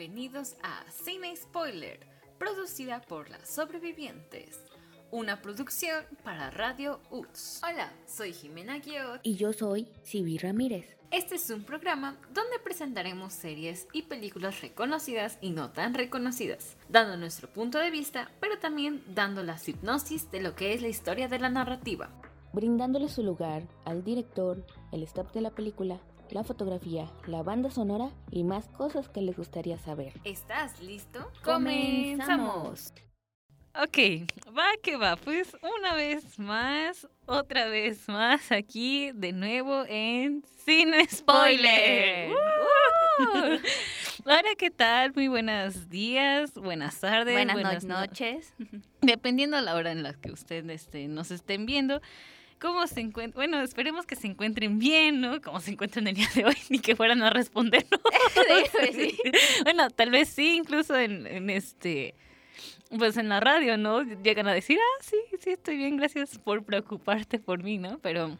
Bienvenidos a Cine Spoiler, producida por las sobrevivientes. Una producción para Radio UTS. Hola, soy Jimena Guiot. Y yo soy Sibi Ramírez. Este es un programa donde presentaremos series y películas reconocidas y no tan reconocidas, dando nuestro punto de vista, pero también dando la hipnosis de lo que es la historia de la narrativa. Brindándole su lugar al director, el staff de la película, la fotografía, la banda sonora y más cosas que les gustaría saber. ¿Estás listo? ¡Comenzamos! Ok, va que va, pues una vez más, otra vez más aquí de nuevo en Sin Spoiler. ¡Uh! Hola, ¿qué tal? Muy buenos días, buenas tardes, buenas, noches. Dependiendo a la hora en la que ustedes este, nos estén viendo cómo se encuentran. Bueno, esperemos que se encuentren bien, ¿no? Cómo se encuentran el día de hoy, ni que fueran a responder. sí. Bueno, tal vez sí, incluso en, este. Pues en la radio, ¿no? Llegan a decir, ah, sí, sí, estoy bien, gracias por preocuparte por mí, ¿no? Pero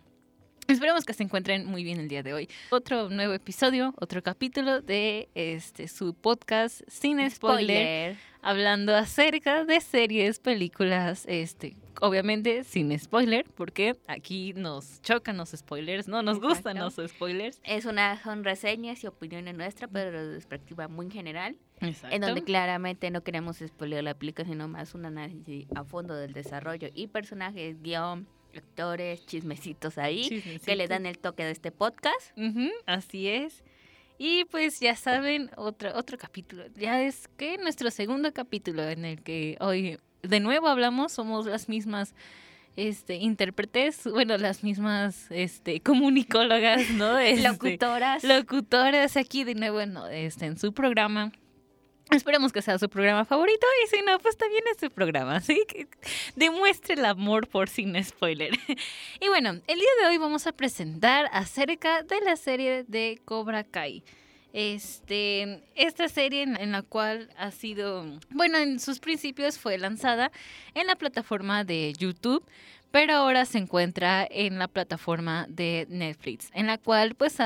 Esperemos que se encuentren muy bien el día de hoy. Otro nuevo episodio, otro capítulo de este su podcast Sin spoiler, hablando acerca de series, películas, este, obviamente sin spoiler, porque aquí nos chocan los spoilers, no nos gustan los spoilers. Es una son reseñas y opiniones nuestras, pero de perspectiva muy general. Exacto. En donde claramente no queremos spoiler la película, sino más un análisis a fondo del desarrollo y personajes, guion actores, chismecitos ahí, que le dan el toque de este podcast. así es. Y pues ya saben, otro, otro capítulo. Ya es que nuestro segundo capítulo en el que hoy de nuevo hablamos, somos las mismas este intérpretes, bueno, las mismas este comunicólogas, ¿no? Este, locutoras. Locutoras aquí de nuevo en, este, en su programa. Esperemos que sea su programa favorito y si no, pues también es su programa, así que demuestre el amor por sin spoiler. Y bueno, el día de hoy vamos a presentar acerca de la serie de Cobra Kai. Este, esta serie en, la cual ha sido, bueno, en sus principios fue lanzada en la plataforma de YouTube, pero ahora se encuentra en la plataforma de Netflix, en la cual pues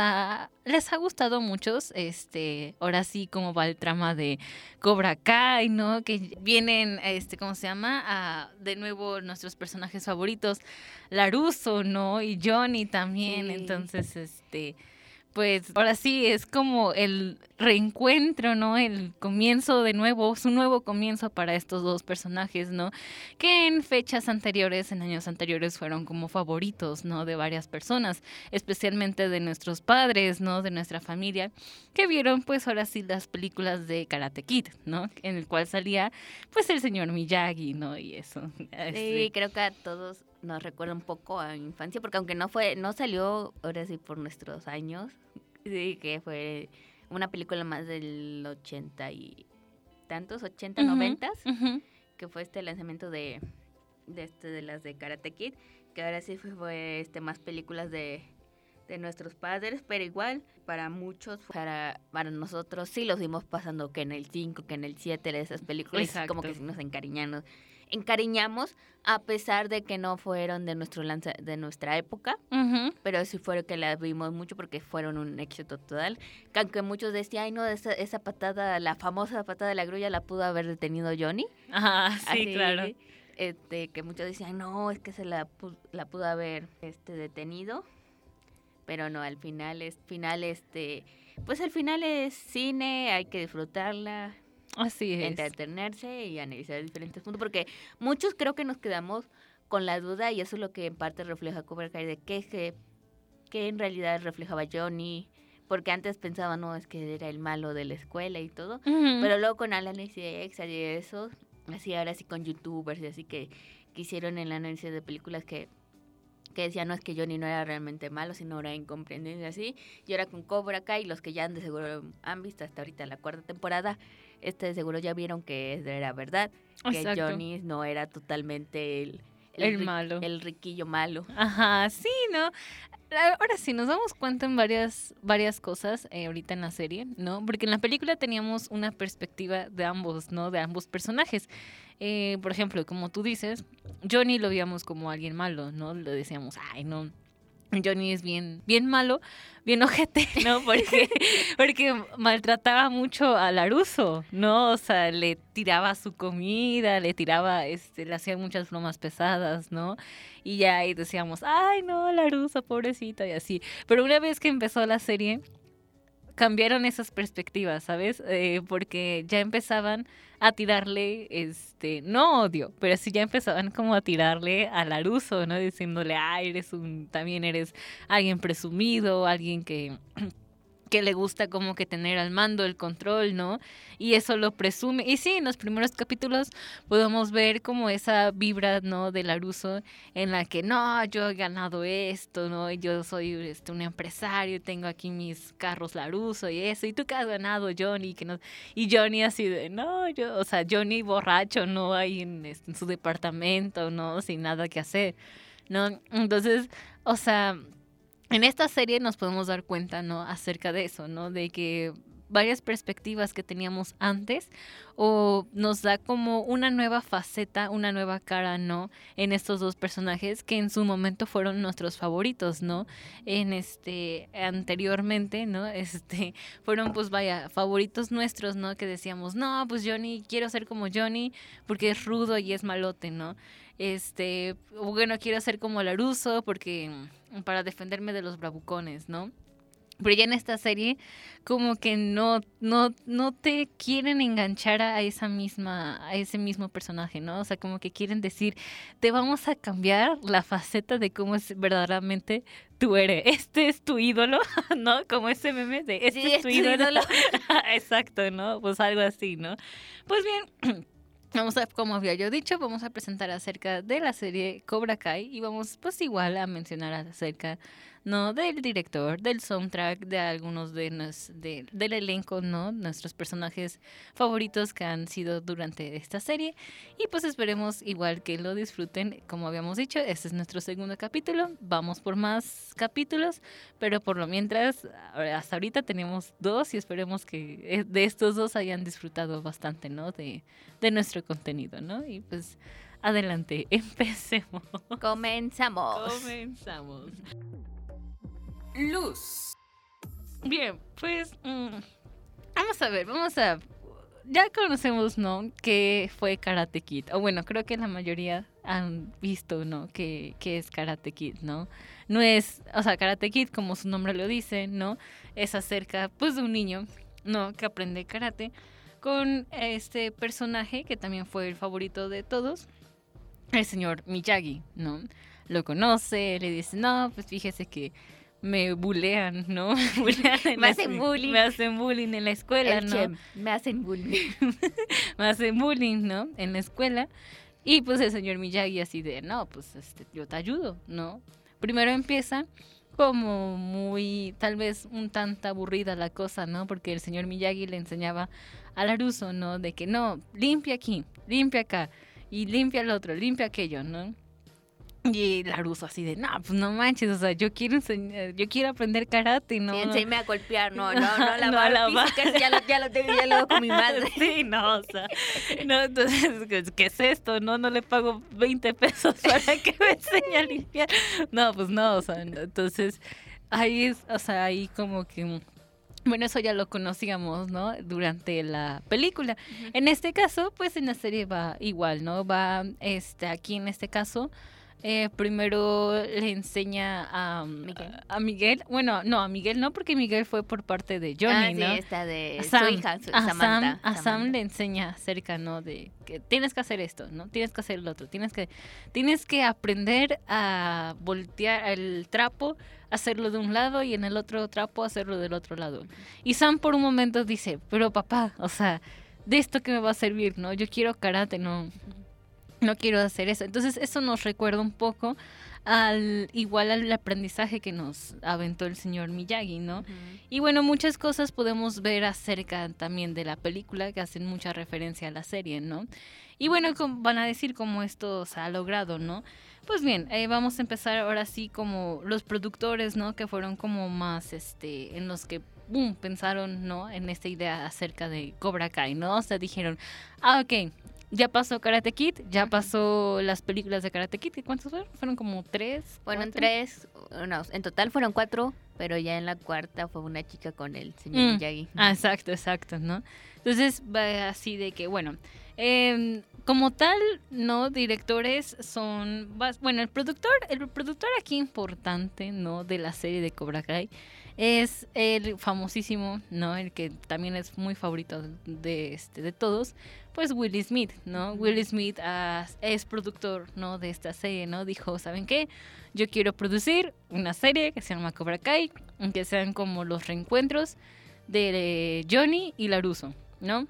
les ha gustado muchos, este, ahora sí como va el trama de Cobra Kai, ¿no? Que vienen, este, ¿cómo se llama? A, de nuevo nuestros personajes favoritos, Laruso, ¿no? Y Johnny también, entonces, este pues ahora sí es como el reencuentro, ¿no? El comienzo de nuevo, su nuevo comienzo para estos dos personajes, ¿no? Que en fechas anteriores, en años anteriores, fueron como favoritos, ¿no? De varias personas, especialmente de nuestros padres, ¿no? De nuestra familia, que vieron pues ahora sí las películas de Karate Kid, ¿no? En el cual salía pues el señor Miyagi, ¿no? Y eso. Sí, este creo que a todos nos recuerda un poco a infancia, porque aunque no fue, no salió ahora sí por nuestros años, sí, que fue una película más del 80 y tantos, 80, 90, que fue este lanzamiento de, de, este, de las de Karate Kid, que ahora sí fue, este, más películas de, de nuestros padres, pero igual para muchos, para, para nosotros sí los dimos pasando que en el 5, que en el 7 de esas películas, como que sí nos encariñamos encariñamos a pesar de que no fueron de nuestro lanza, de nuestra época, pero sí fueron que las vimos mucho porque fueron un éxito total. Que aunque muchos decían, ay no, esa, esa patada, la famosa patada de la grulla la pudo haber detenido Johnny. Ajá, sí, claro. Este, que muchos decían, no, es que se la, la pudo haber este, detenido. Pero no, al final es, final este, pues al final es cine, hay que disfrutarla, Así es. Entretenerse y analizar diferentes puntos, porque muchos creo que nos quedamos con la duda y eso es lo que en parte refleja Cobra Kai de qué, qué, en realidad reflejaba Johnny, porque antes pensaba, no, es que era el malo de la escuela y todo, pero luego con análisis y eso, así ahora sí con youtubers y así que, que hicieron el análisis de películas que que decía no es que Johnny no era realmente malo, sino era incomprendido y así. Y ahora con Cobra Kai, los que ya de seguro han visto hasta ahorita la cuarta temporada, este de seguro ya vieron que era verdad, que Johnny no era totalmente el, el, malo. El riquillo malo. Ajá, sí, ¿no? Ahora sí, nos damos cuenta en varias, varias cosas eh, ahorita en la serie, ¿no? Porque en la película teníamos una perspectiva de ambos, ¿no? De ambos personajes. Eh, por ejemplo, como tú dices, Johnny lo veíamos como alguien malo, ¿no? Le decíamos, ay, no, Johnny es bien, bien malo, bien ojete, ¿no? Porque, porque maltrataba mucho a Laruso, ¿no? O sea, le tiraba su comida, le tiraba, este, le hacía muchas bromas pesadas, ¿no? Y ya ahí decíamos, ay, no, Laruso, pobrecita, y así. Pero una vez que empezó la serie, cambiaron esas perspectivas, ¿sabes? Eh, porque ya empezaban a tirarle, este, no odio, pero sí ya empezaban como a tirarle a Laruso, ¿no? Diciéndole, ah, eres un, también eres alguien presumido, alguien que que le gusta como que tener al mando el control, ¿no? Y eso lo presume. Y sí, en los primeros capítulos podemos ver como esa vibra, ¿no? De Laruso en la que, no, yo he ganado esto, ¿no? Yo soy este, un empresario, tengo aquí mis carros Laruso y eso. ¿Y tú qué has ganado, Johnny? Que no... Y Johnny así de, no, yo, o sea, Johnny borracho, ¿no? Ahí en, este, en su departamento, ¿no? Sin nada que hacer, ¿no? Entonces, o sea en esta serie nos podemos dar cuenta, ¿no? Acerca de eso, ¿no? De que varias perspectivas que teníamos antes o nos da como una nueva faceta, una nueva cara, ¿no? En estos dos personajes que en su momento fueron nuestros favoritos, ¿no? En este anteriormente, ¿no? Este fueron pues vaya favoritos nuestros, ¿no? Que decíamos, "No, pues Johnny, quiero ser como Johnny porque es rudo y es malote, ¿no?" Este, bueno, quiero ser como Laruso porque mm, para defenderme de los bravucones, ¿no? Pero ya en esta serie, como que no, no, no te quieren enganchar a esa misma, a ese mismo personaje, ¿no? O sea, como que quieren decir, te vamos a cambiar la faceta de cómo es verdaderamente tú eres. Este es tu ídolo, ¿no? Como ese meme de este es tu ídolo. Exacto, ¿no? Pues algo así, ¿no? Pues bien. Vamos a, como había yo dicho, vamos a presentar acerca de la serie Cobra Kai y vamos pues igual a mencionar acerca ¿no? Del director, del soundtrack, de algunos de, nos, de del elenco, ¿no? Nuestros personajes favoritos que han sido durante esta serie. Y pues esperemos igual que lo disfruten, como habíamos dicho, este es nuestro segundo capítulo. Vamos por más capítulos, pero por lo mientras, hasta ahorita tenemos dos y esperemos que eh, de estos dos hayan disfrutado bastante, ¿no? De, de nuestro contenido, ¿no? Y pues adelante, empecemos. Comenzamos. Comenzamos luz. Bien, pues mm, vamos a ver, vamos a... Ya conocemos, ¿no? Que fue Karate Kid. O bueno, creo que la mayoría han visto, ¿no? Que, que es Karate Kid, ¿no? No es, o sea, Karate Kid, como su nombre lo dice, ¿no? Es acerca, pues, de un niño, ¿no? Que aprende karate con este personaje que también fue el favorito de todos, el señor Miyagi, ¿no? Lo conoce, le dice, no, pues fíjese que me bulean, ¿no? me hacen bullying. Me hacen bullying en la escuela, ¿no? me hacen bullying. me hacen bullying, ¿no? En la escuela. Y pues el señor Miyagi así de, no, pues este, yo te ayudo, ¿no? Primero empieza como muy, tal vez un tanto aburrida la cosa, ¿no? Porque el señor Miyagi le enseñaba a Laruso, ¿no? De que no, limpia aquí, limpia acá, y limpia el otro, limpia aquello, ¿no? Y la ruso así de, no, pues no manches, o sea, yo quiero enseñar, yo quiero aprender karate, ¿no? Sí, a golpear, no, no, no, la no, la ya lo, ya lo tengo, ya lo hago con mi madre. Sí, no, o sea, no, entonces, ¿qué es esto? No, no le pago 20 pesos para que me enseñe a limpiar. No, pues no, o sea, entonces, ahí es, o sea, ahí como que... Bueno, eso ya lo conocíamos, ¿no? Durante la película. En este caso, pues en la serie va igual, ¿no? Va, este, aquí en este caso, eh, primero le enseña a Miguel. a Miguel. Bueno, no, a Miguel no, porque Miguel fue por parte de Johnny, ah, sí, ¿no? Esta de su hija, a Sam, a Sam le enseña acerca, ¿no? De que tienes que hacer esto, ¿no? Tienes que hacer lo otro. Tienes que, tienes que aprender a voltear el trapo, hacerlo de un lado y en el otro trapo hacerlo del otro lado. Y Sam por un momento dice, pero papá, o sea, de esto que me va a servir, ¿no? Yo quiero karate, no no quiero hacer eso. Entonces eso nos recuerda un poco al igual al aprendizaje que nos aventó el señor Miyagi, ¿no? Y bueno, muchas cosas podemos ver acerca también de la película que hacen mucha referencia a la serie, ¿no? Y bueno, van a decir cómo esto se ha logrado, ¿no? Pues bien, eh, vamos a empezar ahora sí como los productores, ¿no? Que fueron como más, este, en los que boom, pensaron, ¿no? En esta idea acerca de Cobra Kai, ¿no? O sea, dijeron, ah, ok, ya pasó Karate Kid, ya pasó las películas de Karate Kid, ¿que ¿cuántas fueron? Fueron como tres. Fueron cuatro? tres, no, en total fueron cuatro, pero ya en la cuarta fue una chica con el señor Mm. Miyagi. Ah, exacto, exacto, ¿no? Entonces va así de que, bueno, em, como tal, no, directores son, bueno, el productor, el productor aquí importante, ¿no? De la serie de Cobra Kai es el famosísimo, ¿no? El que también es muy favorito de, este, de todos, pues Will Smith, ¿no? Will Smith ah, es productor, ¿no? De esta serie, ¿no? Dijo, ¿saben qué? Yo quiero producir una serie que se llama Cobra Kai, que sean como los reencuentros de Johnny y Laruso, ¿no?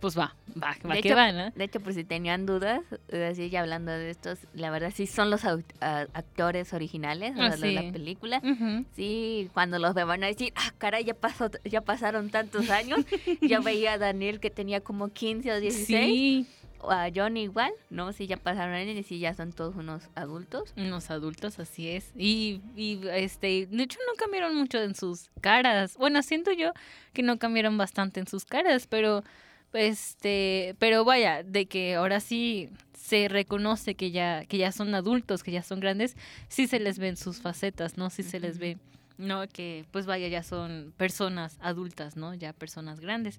Pues va, va, va De que hecho, va, ¿no? De hecho, por si tenían dudas, eh, así ya hablando de estos, la verdad sí son los au- a- actores originales o de la película. Ujú. Sí, cuando los ve van a decir, ah, caray, ya, pasó, ya pasaron tantos años. Yo veía a Daniel que tenía como 15 o 16, Sí, o a Johnny igual, ¿no? Sí, ya pasaron años y sí, ya son todos unos adultos. unos adultos, así es. Y, y este, de hecho no cambiaron mucho en sus caras. Bueno, siento yo que no cambiaron bastante en sus caras, pero este, pero vaya, de que ahora sí se reconoce que ya que ya son adultos, que ya son grandes, sí se les ven sus facetas, ¿no? Sí se les ve no que pues vaya ya son personas adultas, ¿no? Ya personas grandes.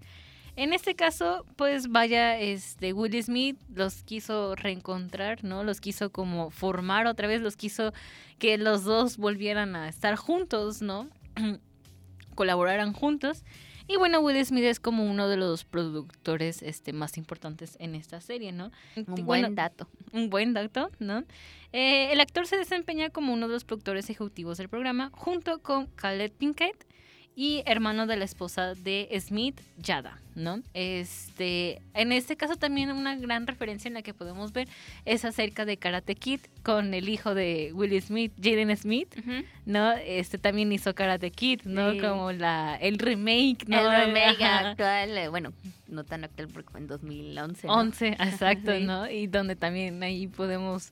En este caso, pues vaya, este Will Smith los quiso reencontrar, ¿no? Los quiso como formar otra vez, los quiso que los dos volvieran a estar juntos, ¿no? Colaboraran juntos. Y bueno, Will Smith es como uno de los productores este, más importantes en esta serie, ¿no? Un Bueno, buen dato. un buen dato, ¿no? Eh, el actor se desempeña como uno de los productores ejecutivos del programa, junto con Khaled Pinkett y hermano de la esposa de Smith, Yada, ¿no? Este, en este caso también una gran referencia en la que podemos ver es acerca de Karate Kid con el hijo de Will Smith, Jaden Smith, ¿no? Este también hizo Karate Kid, ¿no? Sí. Como la el remake, ¿no? El remake actual, eh, bueno, no tan actual porque fue en 2011. ¿no? 11, exacto, Sí. ¿no? Y donde también ahí podemos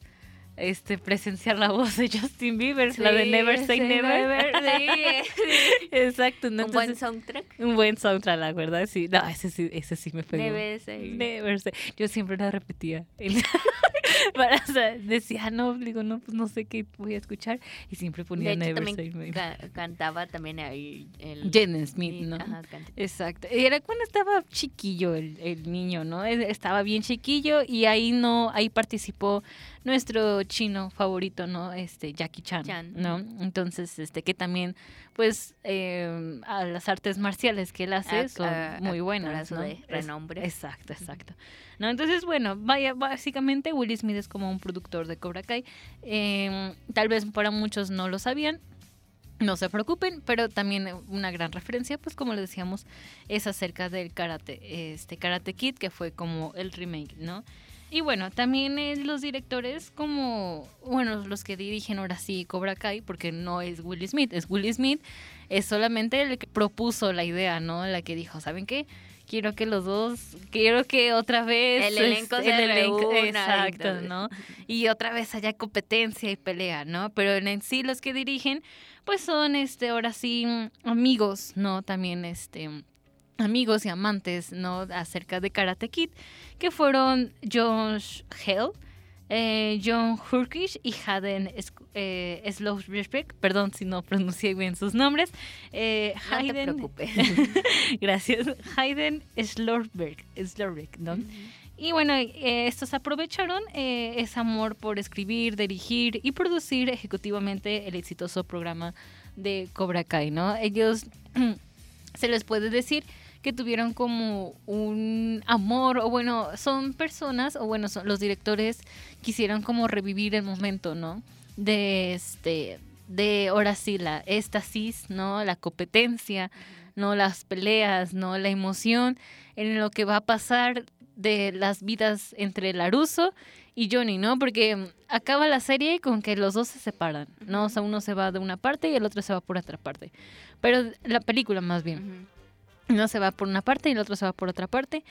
este presenciar la voz de Justin Bieber, la de Never Say sí, Never. sí, exacto, ¿no? Un buen soundtrack. un buen soundtrack, la verdad, sí. No, ese sí, ese sí me pegó. Debe ser. Never Say. Yo siempre la repetía. Para, o sea, decía, "Ah, no, digo, no, pues no sé qué voy a escuchar. Y siempre ponía De hecho, Never también Say Never. ca- cantaba también ahí el... Smith, ¿no? ajá. Exacto. Era cuando estaba chiquillo el, el niño, ¿no? Él Estaba bien chiquillo y ahí no, ahí participó nuestro chino favorito, ¿no? Este, Jackie Chan, Chan. ¿no? Entonces, este, que también, pues, eh, a las artes marciales que él hace Ac- son a- muy buenas, ¿no? de renombre. exacto, exacto. ¿No? Entonces, bueno, vaya, básicamente Will Smith es como un productor de Cobra Kai. Eh, tal vez para muchos no lo sabían, no se preocupen, pero también una gran referencia, pues como les decíamos, es acerca del karate, este Karate Kid, que fue como el remake, ¿no? Y bueno, también eh, los directores como, bueno, los que dirigen ahora sí Cobra Kai, porque no es Will Smith, es Will Smith, es solamente el que propuso la idea, ¿no? La que dijo, ¿saben qué? Quiero que los dos, quiero que otra vez El elenco este, se reúna y exacto. ¿no? Y otra vez haya competencia y pelea, ¿no? Pero en, sí los que dirigen, pues son, este, ahora sí, amigos, ¿no? También, este, amigos y amantes, ¿no? Acerca de Karate Kid, que fueron Josh Hell, eh, John Hurkish y Hayden eh, perdón si no pronuncié bien sus nombres. Eh, No te preocupes. gracias, Hayden Slorberg, Slorbeck, ¿no? Y bueno, eh, estos aprovecharon ese amor por escribir, dirigir y producir ejecutivamente el exitoso programa de Cobra Kai, ¿no? Ellos se les puede decir que tuvieron como un amor, o bueno, son personas, o bueno, son los directores quisieron como revivir el momento, ¿no? De este, de ahora sí, la éxtasis, ¿no? La competencia, ¿no? Las peleas, ¿no? La emoción en lo que va a pasar de las vidas entre Laruso y Johnny, ¿no? Porque mm, acaba la serie con que los dos se separan, ¿no? O sea, uno se va de una parte y el otro se va por otra parte. Pero la película más bien. Uno se va por una parte y el otro se va por otra parte.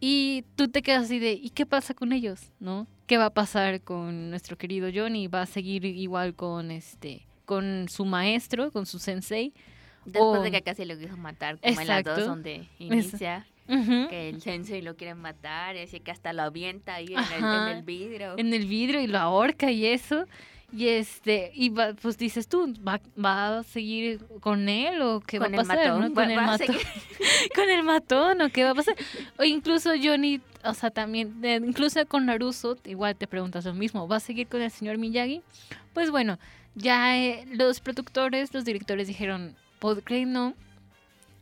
Y tú te quedas así de, ¿y qué pasa con ellos? ¿No? ¿Qué va a pasar con nuestro querido Johnny? ¿Va a seguir igual con este con su maestro, con su sensei? Después O- de que casi lo quiso matar, como en las Exacto. dos donde inicia. Que el sensei lo quiere matar, y así que hasta lo avienta ahí en el, Ajá. en el vidrio. en el vidrio y lo ahorca y eso. Y este, y va- pues dices tú, ¿va, va a seguir con él o qué Con va a pasar? Con el va matón. con el matón o qué va a pasar. O incluso Johnny, o sea, también, incluso con Naruto, igual te preguntas lo mismo, ¿va a seguir con el señor Miyagi? Pues bueno, ya eh, los productores, los directores dijeron, ¿por qué no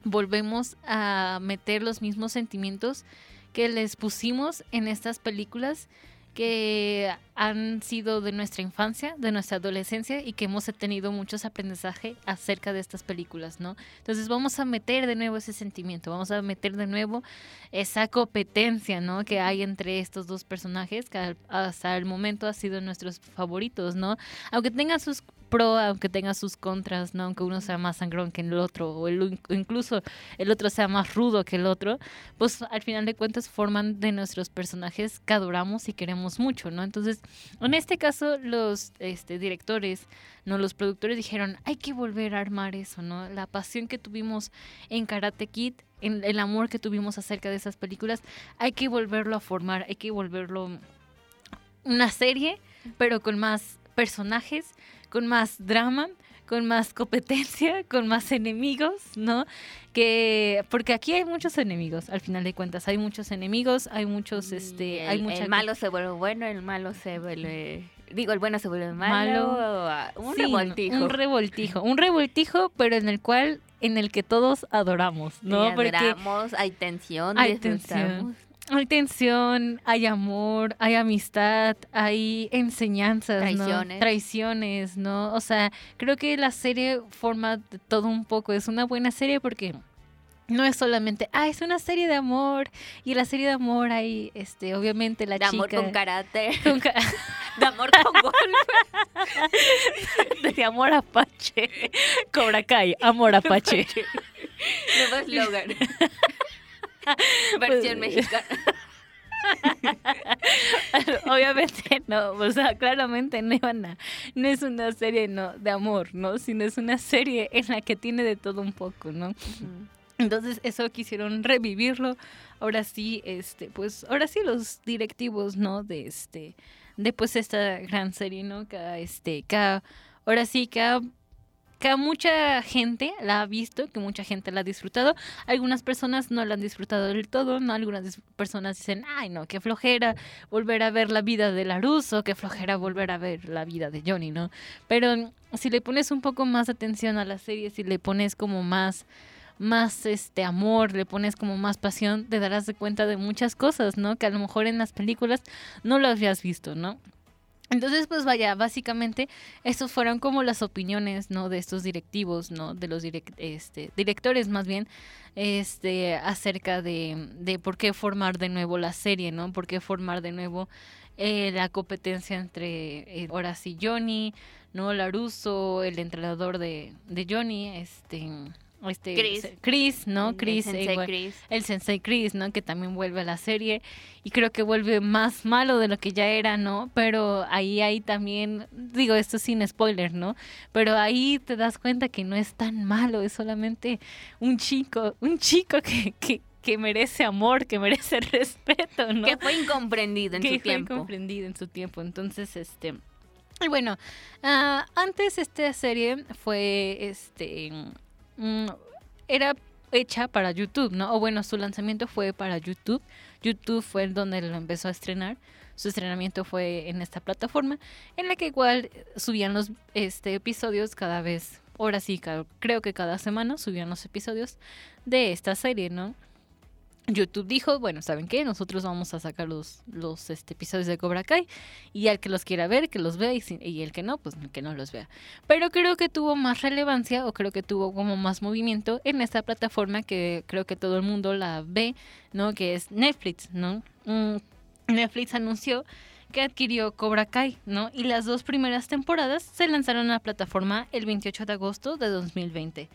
volvemos a meter los mismos sentimientos que les pusimos en estas películas que han sido de nuestra infancia, de nuestra adolescencia y que hemos tenido muchos aprendizaje acerca de estas películas, ¿no? Entonces vamos a meter de nuevo ese sentimiento, vamos a meter de nuevo esa competencia, ¿no? Que hay entre estos dos personajes que hasta el momento ha sido nuestros favoritos, ¿no? Aunque tengan sus pro, aunque tengan sus contras, ¿no? Aunque uno sea más sangrón que el otro o el- incluso el otro sea más rudo que el otro, pues al final de cuentas forman de nuestros personajes que adoramos y queremos mucho, ¿no? Entonces, en este caso, los este, directores, no los productores dijeron, hay que volver a armar eso, ¿no? La pasión que tuvimos en Karate Kid, en el amor que tuvimos acerca de esas películas, hay que volverlo a formar, hay que volverlo una serie, pero con más personajes, con más drama, con más competencia, con más enemigos, ¿no? Que porque aquí hay muchos enemigos, al final de cuentas, hay muchos enemigos, hay muchos este, el, hay mucha el malo se vuelve bueno, el malo se vuelve... Digo, el bueno se vuelve malo. Malo. Un Sí, revoltijo. Un revoltijo, un revoltijo, pero en el cual en el que todos adoramos, ¿no? Y Porque adoramos, hay tensión, Hay tensión. Hay tensión, hay amor, hay amistad, hay enseñanzas, ¿no? Traiciones. Traiciones, ¿no? O sea, creo que la serie forma de todo un poco. Es una buena serie porque no es solamente, ah, es una serie de amor. Y la serie de amor hay, este, obviamente la De amor chica. con karate. con ca- De amor con golpe. de amor apache. Cobra Kai, amor apache. Nuevo eslogan. Pues, Versión mexicana. Obviamente no, o sea, claramente no, no es una serie no, de amor, ¿no? Sino es una serie en la que tiene de todo un poco, ¿no? Entonces eso quisieron revivirlo. Ahora sí, este, pues, ahora sí los directivos, ¿no? De este, de pues esta gran serie, ¿no? Que este, que ahora sí que que mucha gente la ha visto, que mucha gente la ha disfrutado. Algunas personas no la han disfrutado del todo, ¿no? Algunas personas dicen, ay, no, qué flojera volver a ver la vida de Laruso, qué flojera volver a ver la vida de Johnny, ¿no? Pero si le pones un poco más atención a la serie, si le pones como más más este amor, le pones como más pasión, te darás de cuenta de muchas cosas, ¿no? Que a lo mejor en las películas no lo habías visto, ¿no? Entonces, pues vaya, básicamente, estos fueron como las opiniones, ¿no? De estos directivos, ¿no? De los este, directores más bien, este, acerca de, de por qué formar de nuevo la serie, ¿no? Por qué formar de nuevo eh, la competencia entre eh, ahora sí Johnny, ¿no? Laruso, el entrenador de, de Johnny, este, este Chris. Chris, ¿no? El Chris, sensei igual Chris. el Sensei Chris, ¿no? Que también vuelve a la serie y creo que vuelve más malo de lo que ya era, ¿no? Pero ahí hay también, digo esto sin spoiler, ¿no? Pero ahí te das cuenta que no es tan malo, es solamente un chico, un chico que, que, que merece amor, que merece respeto, ¿no? Que fue incomprendido en que su fue tiempo. comprendido en su tiempo. Entonces, este. Y bueno, ah, antes esta serie fue este. Mm, era hecha para YouTube, ¿no? O bueno, su lanzamiento fue para YouTube. YouTube fue donde lo empezó a estrenar. Su estrenamiento fue en esta plataforma, en la que igual subían los este, episodios cada vez. Ahora sí, creo que cada semana subían los episodios de esta serie, ¿no? YouTube dijo, bueno, ¿saben qué? Nosotros vamos a sacar los, los este, episodios de Cobra Kai y al que los quiera ver, que los vea y, el que no, pues que no los vea. Pero creo que tuvo más relevancia o creo que tuvo como más movimiento en esta plataforma que creo que todo el mundo la ve, ¿no? Que es Netflix, ¿no? Mm, Netflix anunció que adquirió Cobra Kai, ¿no? Y las dos primeras temporadas se lanzaron a la plataforma el 28 de agosto de 2020.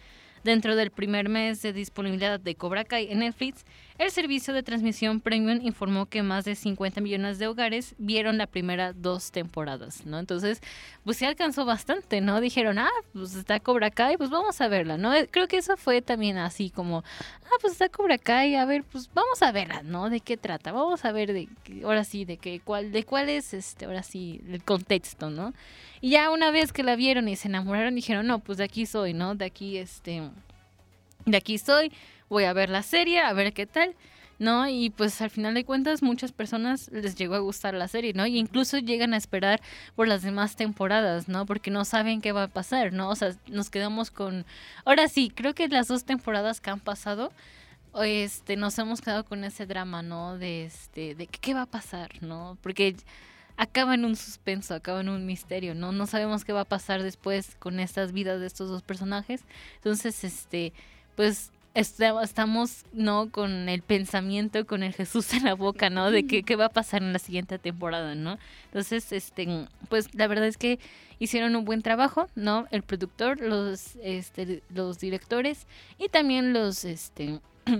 Dentro del primer mes de disponibilidad de Cobra Kai en Netflix, el servicio de transmisión premium informó que más de 50 millones de hogares vieron la primera dos temporadas, ¿no? Entonces, pues sí alcanzó bastante, ¿no? Dijeron, ah, pues está Cobra Kai, pues vamos a verla, ¿no? Creo que eso fue también así como, ah, pues está Cobra Kai, a ver, pues vamos a verla, ¿no? ¿De qué trata? Vamos a ver de, ahora sí, de qué, cuál, de cuál es, este, ahora sí, el contexto, ¿no? Y ya una vez que la vieron y se enamoraron, dijeron, no, pues de aquí soy, ¿no? De aquí, este, de aquí soy, voy a ver la serie, a ver qué tal. ¿no? Y pues al final de cuentas muchas personas les llegó a gustar la serie, ¿no? Y incluso llegan a esperar por las demás temporadas, ¿no? Porque no saben qué va a pasar, ¿no? O sea, nos quedamos con... Ahora sí, creo que las dos temporadas que han pasado, este, nos hemos quedado con ese drama, ¿no? De, este, de qué va a pasar, ¿no? Porque acaba en un suspenso, acaba en un misterio, ¿no? No sabemos qué va a pasar después con estas vidas de estos dos personajes. Entonces, este, pues estamos, ¿no? Con el pensamiento, con el Jesús en la boca, ¿no? De qué, qué va a pasar en la siguiente temporada, ¿no? Entonces, este, pues la verdad es que hicieron un buen trabajo, ¿no? El productor, los, este, los directores y también los, este,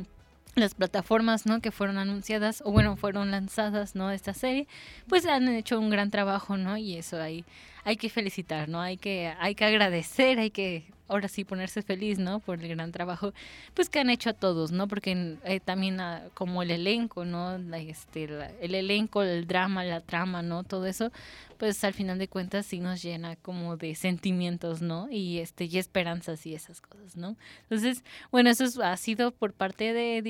las plataformas ¿no? que fueron anunciadas o bueno fueron lanzadas no esta serie pues han hecho un gran trabajo no y eso hay hay que felicitar no hay que hay que agradecer hay que ahora sí ponerse feliz, ¿no? Por el gran trabajo, pues que han hecho a todos, ¿no? Porque eh, también ah, como el elenco, ¿no? este, el elenco, el drama, la trama, ¿no? Todo eso, pues al final de cuentas sí nos llena como de sentimientos, ¿no? Y este y esperanzas y esas cosas, ¿no? Entonces, bueno, eso ha sido por parte de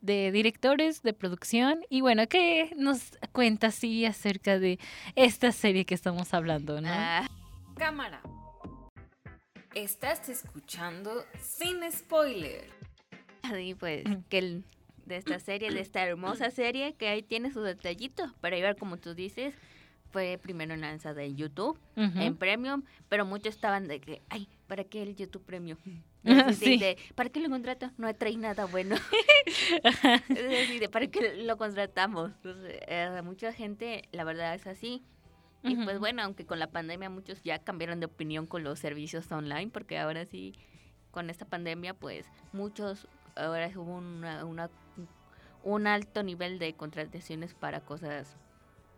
de directores de producción y bueno, ¿qué nos cuenta así acerca de esta serie que estamos hablando, ¿no? Ah. Cámara. Estás escuchando sin spoiler. Sí, pues que de esta serie, de esta hermosa serie, que ahí tiene sus detallitos para ver como tú dices, fue primero lanzada en YouTube, en Premium, pero muchos estaban de que, ay, ¿para qué el YouTube Premium? ¿Para qué lo contrato? No trae nada bueno. es ¿para qué lo contratamos? Entonces, eh, mucha gente, la verdad es así. Y pues bueno, aunque con la pandemia muchos ya cambiaron de opinión con los servicios online, porque ahora sí, con esta pandemia, pues muchos, ahora hubo una, una, un alto nivel de contrataciones para cosas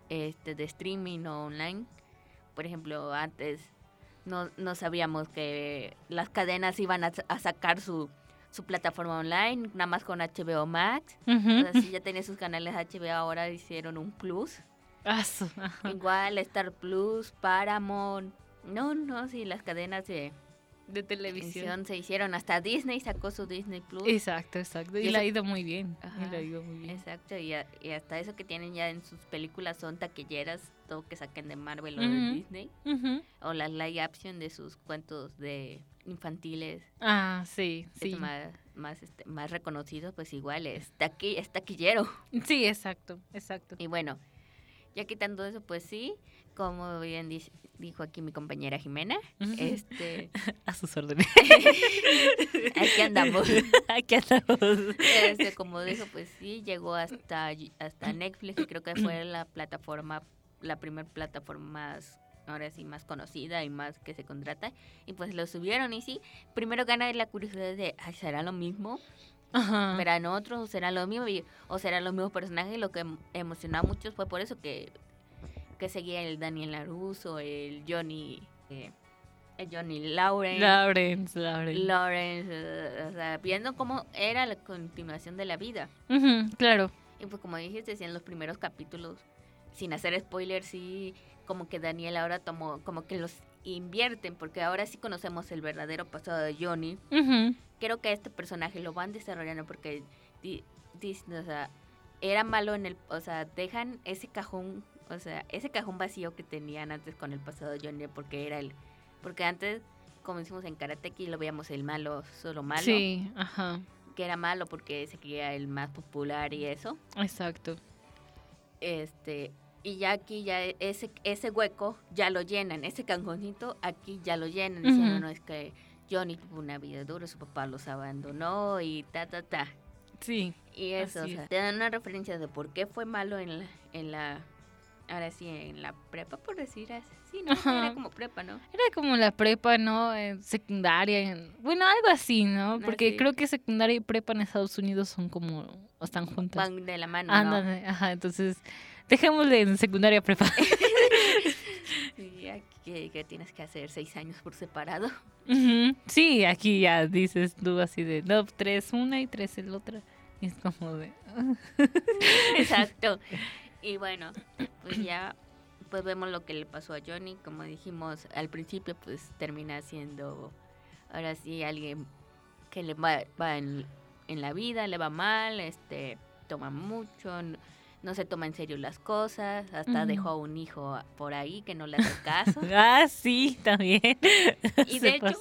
este, de streaming o online. Por ejemplo, antes no, no sabíamos que las cadenas iban a, sacar su, su plataforma online, nada más con HBO Max. si ya tenía sus canales HBO, ahora hicieron un plus Igual Star Plus, Paramount. No, no, sí, las cadenas de, de televisión se hicieron. Hasta Disney sacó su Disney Plus. Exacto, exacto. Y, le ha ido muy bien. y ha ido muy bien. Exacto, y, hasta eso que tienen ya en sus películas son taquilleras, todo que saquen de Marvel o de Disney. O las live action de sus cuentos de infantiles. Ah, sí, sí. Más, más, este, más reconocido, pues igual es, taqui, es taquillero. Sí, exacto, exacto. Y bueno, ya quitando eso, pues sí, como bien dijo aquí mi compañera Jimena, este a sus órdenes. aquí andamos. aquí andamos. Este, como dijo, pues sí, llegó hasta hasta Netflix, y creo que fue la plataforma, la primera plataforma más ahora sí más conocida y más que se contrata y pues lo subieron y sí, primero gana la curiosidad de, ay, ¿será lo mismo? Ajá. verán otros o será lo mismo o será los mismos personajes. Lo que emocionó a muchos fue por eso que, que seguía el Daniel Laruso el Johnny eh, el Johnny Lawrence. Lawrence Lawrence, Lawrence o sea, viendo cómo era la continuación de la vida. Claro. Y pues como dijiste en los primeros capítulos sin hacer spoilers sí como que Daniel ahora tomó como que los invierten porque ahora sí conocemos el verdadero pasado de Johnny. Creo que este personaje lo van desarrollando porque o sea, era malo en el, o sea, dejan ese cajón, o sea, ese cajón vacío que tenían antes con el pasado de Johnny porque era el porque antes como decimos en Karate lo veíamos el malo, solo malo. Sí, ajá. Que era malo porque se quería el más popular y eso. Exacto. Este, y ya aquí ya ese ese hueco ya lo llenan, ese canjoncito aquí ya lo llenan, diciendo, no es que Johnny tuvo una vida dura, su papá los abandonó y ta ta ta. Sí. Y eso, o sea, te dan una referencia de por qué fue malo en la, en la ahora sí, en la prepa, por decir así, ¿no? Ajá. Era como prepa, ¿no? Era como la prepa, ¿no? En secundaria. en- Bueno, algo así, ¿no? Porque Así. creo que secundaria y prepa en Estados Unidos son como. o están juntas. Van de la mano, ¿no? Ándale, ajá. Entonces, dejémosle en secundaria prepa. Que, que tienes que hacer seis años por separado. Sí, aquí ya dices tú así de. No, tres una y tres el otra. Y es como de. Exacto. Y bueno, pues ya pues vemos lo que le pasó a Johnny. Como dijimos al principio, pues termina siendo ahora sí alguien que le va, va en, en la vida, le va mal, este toma mucho, no se toma en serio las cosas, hasta dejó a un hijo por ahí que no le hace caso. Ah, sí, también. Y de hecho,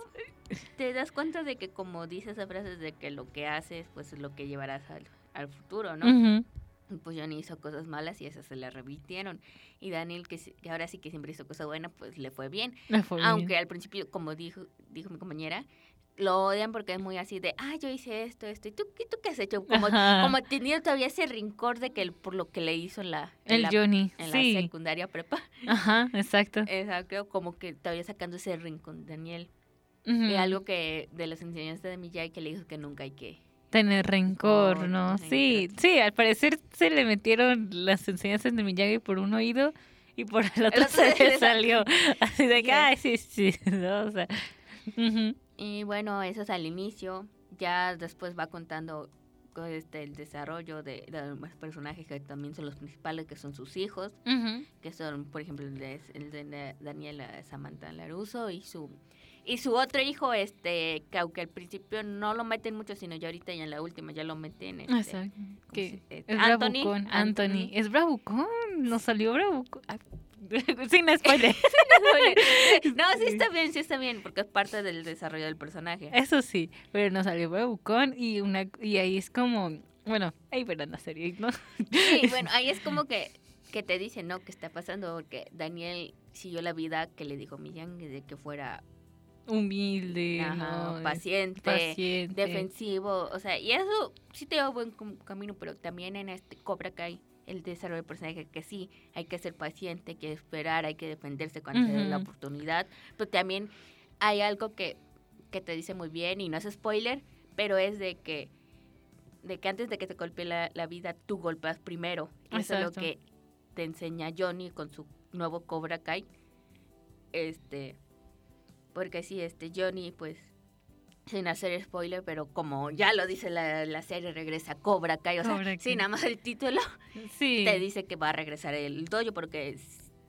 te das cuenta de que como dice esa frase de que lo que haces, pues es lo que llevarás al, al futuro, ¿no? Y Pues Johnny hizo cosas malas y esas se le revirtieron. Y Daniel, que, que ahora sí que siempre hizo cosas buenas, pues le fue bien. Me fue bien. Aunque al principio, como dijo, dijo mi compañera, lo odian porque es muy así de, ah, yo hice esto, esto, ¿y tú, ¿y tú qué has hecho? Como, Ajá. como teniendo todavía ese rincor de que el- por lo que le hizo en la, en El la, Johnny. en la secundaria prepa. Ajá, exacto. Exacto, como que todavía sacando ese rincón Daniel. Y algo que de las enseñanzas de Miyagi que le dijo que nunca hay que... Tener rencor, ¿no? Sí, sí, al parecer se le metieron las enseñanzas de Miyagi por un oído y por el otro otro se le salió. Así de que, Sí. ay, sí, sí, ¿no? O sea, ujú. Y bueno, eso es al inicio. Ya después va contando co- este, el desarrollo de, de los personajes que también son los principales, que son sus hijos, que son, por ejemplo, el de, el de Daniela Samantha Laruso y su y su otro hijo, este, que aunque al principio no lo meten mucho, sino ya ahorita ya en la última ya lo meten. Este, Exacto. ¿cómo Que se- eh, es Anthony, bravucón, Anthony. Anthony. Es bravucón, nos salió bravucón. Sin spoiler. no, sí está bien, sí está bien, porque es parte del desarrollo del personaje. Eso sí, pero nos salió bravucón y una y ahí es como, bueno, ahí verán la serie, ¿no? Sí, bueno, ahí es como que, que te dicen, ¿no? ¿Qué está pasando? Porque Daniel siguió la vida que le dijo Miyagi de que fuera Humilde, ajá, ¿no? paciente, paciente. defensivo, o sea, y eso sí te da buen camino, pero también en este Cobra Kai el desarrollo del personaje que sí, hay que ser paciente, hay que esperar, hay que defenderse cuando se dé la oportunidad, pero también hay algo que, que te dice muy bien y no es spoiler, pero es de que de que antes de que te golpee la, la vida, tú golpeas primero. Eso es lo que te enseña Johnny con su nuevo Cobra Kai. Este, porque sí, este Johnny, pues, sin hacer spoiler, pero como ya lo dice la, la serie, regresa Cobra Kai. O sea, sí, nada más el título Sí. te dice que va a regresar el dojo porque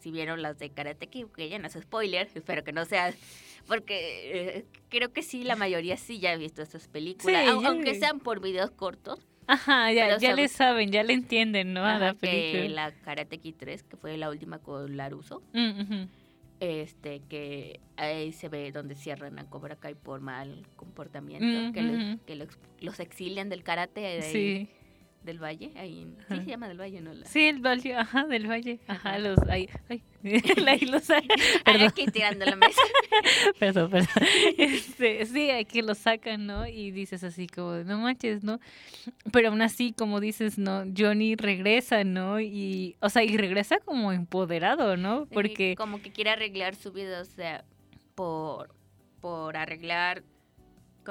si vieron las de Karate Kid, que ya no es spoiler, espero que no sea, porque eh, creo que sí, la mayoría sí ya ha visto estas películas, Sí, aunque sean por videos cortos. Ajá, ya, ya le saben, ya le entienden, ¿no? A la película. la Karate Kid 3, que fue la última con Laruso, Mm. Este que ahí se ve donde cierran a Cobra Kai por mal comportamiento, Mm, que, los- que los, los exilian del karate de ahí, Sí, del valle, ahí, en- sí se llama del valle, ¿no? La, sí, el valle, ajá, del valle. Ajá, los, ahí, ay, ahí los, Ay, aquí tirando la mesa. Perdón, perdón. Este, sí, que lo sacan, ¿no? Y dices así como, no manches, ¿no? Pero aún así, como dices, ¿no? Johnny regresa, ¿no? Y, o sea, y regresa como empoderado, ¿no? Porque, como que quiere arreglar su vida, o sea, por, por arreglar,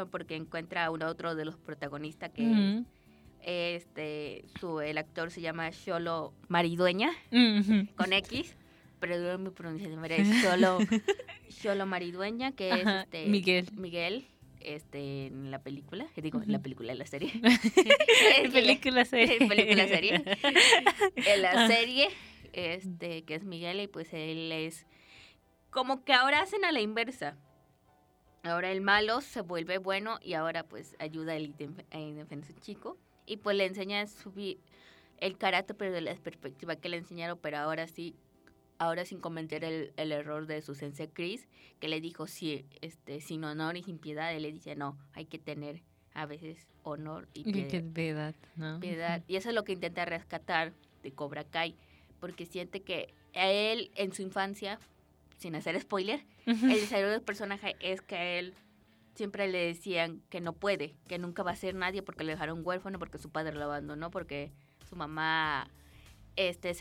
porque encuentra a uno otro de los protagonistas que es, este, su, el actor se llama Sholo Maridueña, con X, pero no mi pronunciación, es Sholo, Sholo Maridueña, que es este, Miguel. Miguel, este, en la película, digo, en la película, en la serie. En película serie. En película serie. en la Ah. serie, este, que es Miguel, y pues él es como que ahora hacen a la inversa. Ahora el malo se vuelve bueno y ahora pues ayuda al defensa chico. Y pues le enseña subir el karate, pero de la perspectiva que le enseñaron, pero ahora sí, ahora sin cometer el, el error de su sensei Chris, que le dijo sí, este, sin honor y sin piedad, él le dice no, hay que tener a veces honor y Y piedad que es verdad, ¿no? piedad. Y eso es lo que intenta rescatar de Cobra Kai, porque siente que a él en su infancia, sin hacer spoiler, el desarrollo del personaje es que a él siempre le decían que no puede, que nunca va a ser nadie porque le dejaron huérfano, porque su padre lo abandonó, porque su mamá este,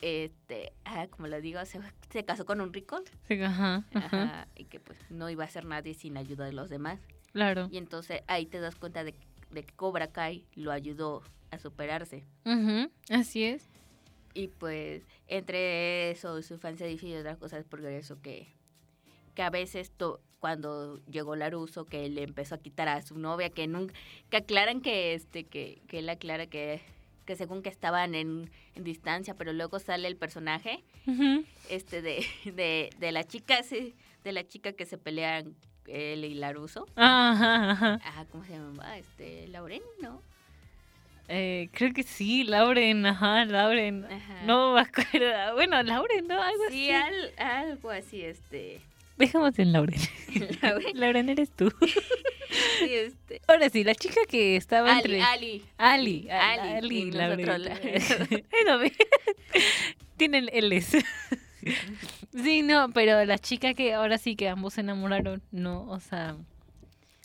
este, ah, como lo digo, se, se casó con un rico. Sí, ajá, ajá, Ajá, y que pues no iba a ser nadie sin ayuda de los demás. claro. Y entonces ahí te das cuenta de, de que Cobra Kai lo ayudó a superarse. Ujú, Así es. Y pues entre eso su infancia difícil y otras cosas, porque eso que, que a veces to- cuando llegó Laruso, que le empezó a quitar a su novia, que nunca, que aclaran que este, que, que él aclara que, que según que estaban en, en distancia, pero luego sale el personaje, este de, de, de la chica, sí, de la chica que se pelean él y Laruso. Ajá, ajá. Ajá, ¿cómo se llama? Este, Lauren, ¿no? Eh, creo que sí, Lauren, ajá, Lauren. Ajá. No me acuerdo. Bueno, Lauren, ¿no? Algo Sí, así. al- algo así, este. Dejemos en Lauren. Lauren. Eres tú. Sí, este. Ahora sí, la chica que estaba Ali, entre... Ali. Ali, Ali, Ali, Lauren. la-. Tienen L's. Sí, no, pero la chica que ahora sí que ambos se enamoraron, no, o sea,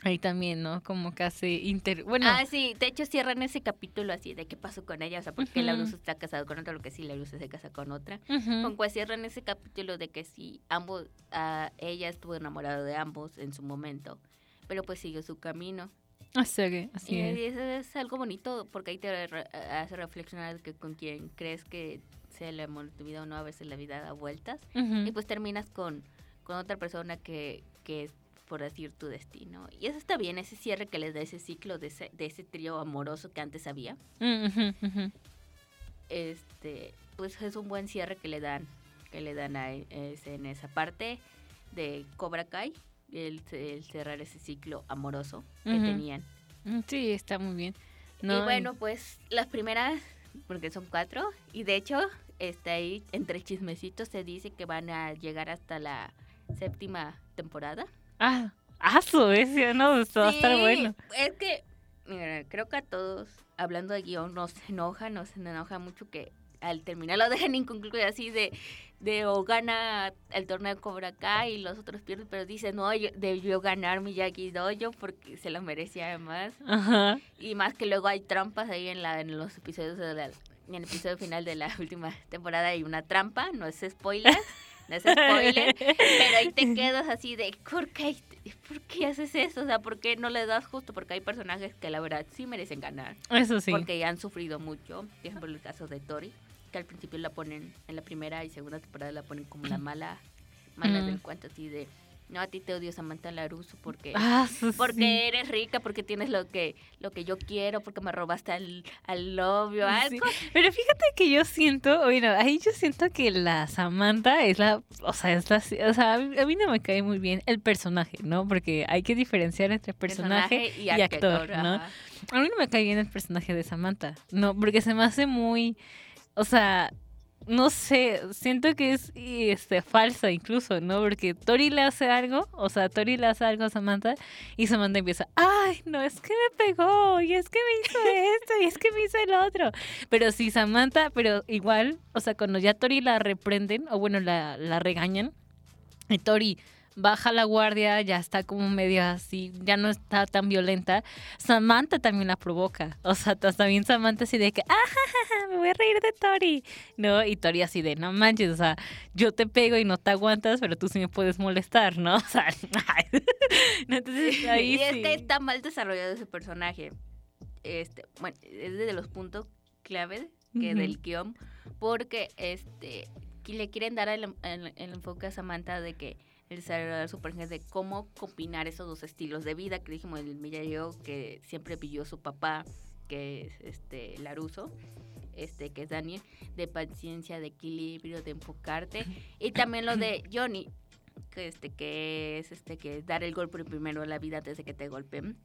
ahí también, ¿no? Como hace inter... Bueno, Ah, sí, de hecho cierran ese capítulo así de qué pasó con ella, o sea, porque Ujú. Laruso está casado con otra, lo que sí, Laruso se casa con otra. ujú, Con cual cierran ese capítulo de que sí, ambos, ah, ella estuvo enamorada de ambos en su momento, pero pues siguió su camino. así, que- así y es. eso es algo bonito porque ahí te re- hace reflexionar que con quien crees que sea el amor de tu vida o no, a veces la vida da vueltas. Ujú. Y pues terminas con, con otra persona que, que es, por decir, tu destino. Y eso está bien, ese cierre que les da ese ciclo de ese, de ese trío amoroso que antes había. Mm. Este, pues es un buen cierre que le dan, que le dan a e- en esa parte de Cobra Kai, el, el cerrar ese ciclo amoroso que tenían. Mm, Sí, está muy bien. y No, bueno, pues las primeras, porque son cuatro, y de hecho, está ahí entre chismecitos se dice que van a llegar hasta la séptima temporada. Ah, aso, ese, no, esto va a estar bueno. Es que, mira, creo que a todos, hablando de guion, nos enoja, nos enoja mucho que al terminar lo dejen inconcluso así de, de o gana el torneo de Cobra Kai y los otros pierden, pero dicen, no, yo- debió ganar Miyagi Dojo porque se lo merecía más. Ajá. Y más que luego hay trampas ahí en, la, en los episodios de la- en el episodio final de la última temporada hay una trampa, no es spoiler, no es spoiler, pero ahí te quedas así de, ¿por qué, ¿por qué haces eso? O sea, ¿por qué no le das justo? Porque hay personajes que la verdad sí merecen ganar, Eso sí. porque han sufrido mucho. Por ejemplo, el caso de Tori, que al principio la ponen, en la primera y segunda temporada la ponen como la mala, mala Mm. del cuento, así de, no, a ti te odio Samantha Laruso porque... Ah, sí. Porque eres rica, porque tienes lo que lo que yo quiero, porque me robaste al, al novio, Sí. algo. Pero fíjate que yo siento, bueno, ahí yo siento que la Samantha es la, o sea, es la, o sea, a mí, a mí no me cae muy bien el personaje, ¿no? Porque hay que diferenciar entre personaje, y, actor, ¿no? ajá. A mí no me cae bien el personaje de Samantha, no, porque se me hace muy, o sea, no sé, siento que es este falsa incluso, ¿no? Porque Tori le hace algo, o sea, Tori le hace algo a Samantha y Samantha empieza, ay, no, es que me pegó, y es que me hizo esto, y es que me hizo el otro. Pero sí, Samantha, pero igual, o sea, cuando ya Tori la reprenden, o bueno, la, la regañan, y Tori baja la guardia, ya está como medio así, ya no está tan violenta. Samantha también la provoca. O sea, ta- también Samantha así de que, ah, ja, ja, ja, me voy a reír de Tori. No, y Tori así de, no manches, o sea, yo te pego y no te aguantas, pero tú sí me puedes molestar, ¿no? O sea, entonces ahí y es sí. que está mal desarrollado ese personaje. Este, bueno, es de los puntos clave que del guion, porque este le quieren dar el, el- el enfoque a Samantha de que el su personaje de cómo combinar esos dos estilos de vida que dijimos el Miyayo que siempre vivió su papá que es este Laruso este que es Daniel de paciencia de equilibrio de enfocarte y también lo de Johnny que este que es este que es dar el golpe primero en la vida antes de que te golpeen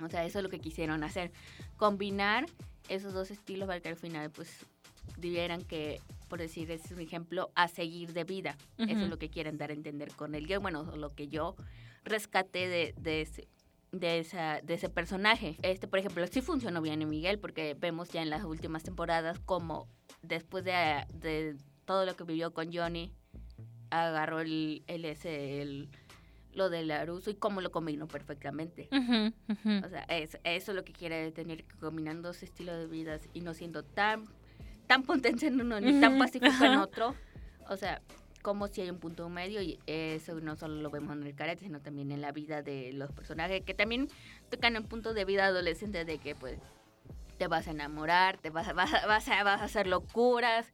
o sea, eso es lo que quisieron hacer. Combinar esos dos estilos para que al final, pues, dieran que, por decir, es un ejemplo, a seguir de vida. Eso es lo que quieren dar a entender con el guion. Bueno, lo que yo rescaté de, de ese de, esa, de ese personaje. Este, por ejemplo, sí funcionó bien en Miguel porque vemos ya en las últimas temporadas como después de, de todo lo que vivió con Johnny, agarró el, el ese, el, lo de Laruso y cómo lo combinó perfectamente. O sea, es- eso es lo que quiere tener que combinar dos estilos de vidas y no siendo tan tan potente en uno ni tan pacífico en otro. O sea, como si hay un punto medio y eso no solo lo vemos en el karate, sino también en la vida de los personajes que también tocan un punto de vida adolescente de que pues te vas a enamorar, te vas a, vas a, vas a, vas a hacer locuras,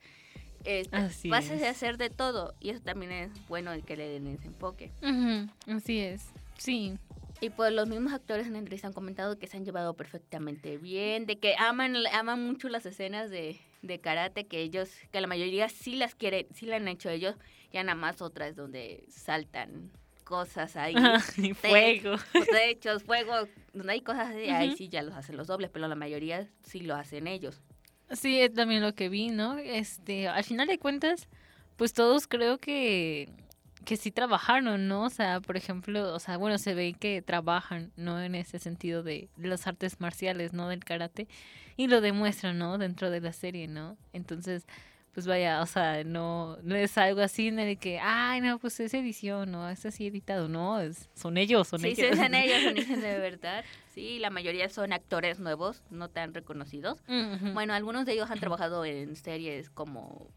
vas es. a hacer de todo y eso también es bueno el que le den ese enfoque. Así es. Sí. Y pues los mismos actores en entrevista han comentado que se han llevado perfectamente bien, de que aman, aman mucho las escenas de, de karate, que ellos, que la mayoría sí las quieren, sí la han hecho ellos, ya nada más otras donde saltan cosas ahí. y fuego. Techos, fuego, donde hay cosas ahí sí ya los hacen los dobles, pero la mayoría sí lo hacen ellos. Sí, es también lo que vi, ¿no? Este, al final de cuentas, pues todos creo que que sí trabajaron, ¿no? O sea, por ejemplo, o sea, bueno, se ve que trabajan, ¿no? En ese sentido de, las artes marciales, ¿no? Del karate y lo demuestran, ¿no? Dentro de la serie, ¿no? Entonces, pues vaya, o sea, no, no es algo así en el que, ay, no, pues es edición, no, es así editado, no, es, son ellos, son sí, ellos. sí, son ellos, son ellos de verdad. Sí, la mayoría son actores nuevos, no tan reconocidos. Bueno, algunos de ellos han trabajado en series como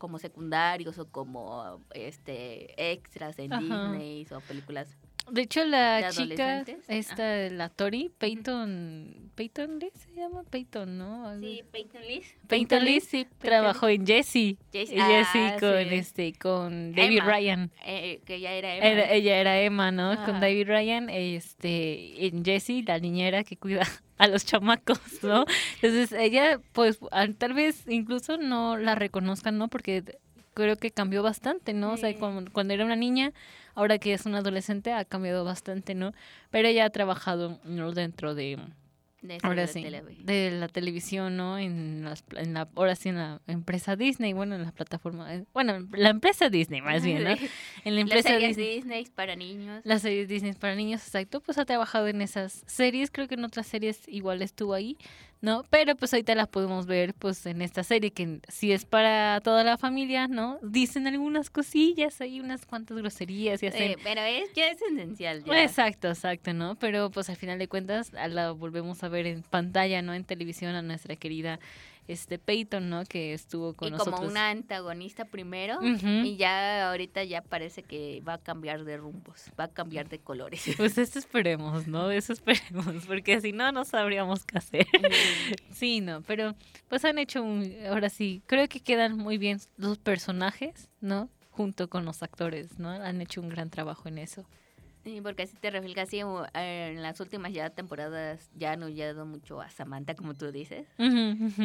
como secundarios o como este extras en Ajá. Disney o películas. De hecho, la ¿De chica? Ah. esta, la Tori, Peyton, Peyton Lee se llama Peyton, ¿no? Algo- Peyton Liz. Peyton Lee sí. trabajó en Jessie. Jessie, Jessie ah, con sí. este, con David Emma. Ryan. Eh, que ya era Emma. Era- ella era Emma, ¿no? Con. David Ryan, este, en Jessie, la niñera que cuida a los chamacos, ¿no? Entonces ella, pues, al- tal vez incluso no la reconozcan, ¿no? Porque creo que cambió bastante, ¿no? O sea, cuando, cuando era una niña, ahora que es una adolescente, ha cambiado bastante, ¿no? Pero ella ha trabajado, ¿no? Dentro de, de ahora la sí, de la televisión, ¿no? En, las, en la, ahora sí en la empresa Disney, bueno, en la plataforma, eh, bueno, la empresa Disney más bien, ¿no? En la Las empresa series Disney. Disney para niños. Las series Disney para niños, exacto, pues ha trabajado en esas series, creo que en otras series igual estuvo ahí, ¿no? Pero pues ahorita la podemos ver pues en esta serie que sí es para toda la familia, ¿no? Dicen algunas cosillas, hay unas cuantas groserías y hacen... Eh, pero es, ya es esencial. Ya. Exacto, exacto, ¿no? Pero pues al final de cuentas la volvemos a ver en pantalla, ¿no? En televisión a nuestra querida este Peyton, ¿no? Que estuvo con y nosotros. como una antagonista primero. Y ya ahorita ya parece que va a cambiar de rumbos, va a cambiar de colores. Pues eso esperemos, ¿no? Eso esperemos, porque si no, no sabríamos qué hacer. Sí, no, pero pues han hecho un, ahora sí, creo que quedan muy bien los personajes, ¿no? Junto con los actores, ¿no? Han hecho un gran trabajo en eso. Sí, porque así te refleja así en las últimas ya temporadas ya han huyado mucho a Samantha, como tú dices.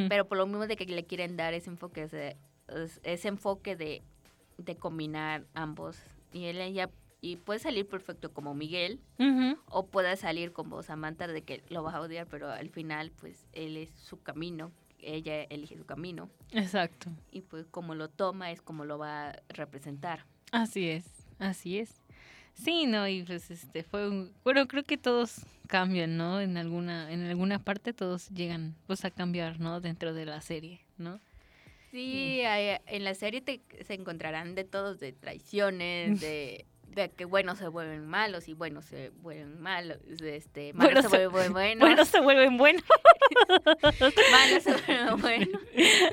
Pero por lo mismo de que le quieren dar ese enfoque, ese, es- ese enfoque de, de combinar ambos. Y él ya y puede salir perfecto como Miguel o puede salir como Samantha de que lo vas a odiar, pero al final pues él es su camino, ella elige su camino Exacto. y pues como lo toma es como lo va a representar. Así es, así es. Sí, no, y pues este fue un, bueno, creo que todos cambian, ¿no? En alguna, en alguna parte todos llegan pues a cambiar, ¿no? Dentro de la serie, ¿no? Sí, hay- en la serie te, se encontrarán de todos, de traiciones, de, de que buenos se vuelven malos y buenos se vuelven malos, este, malos Buenos se se- vuelven buenos, Bueno, se vuelven buenos. malos se vuelven buenos.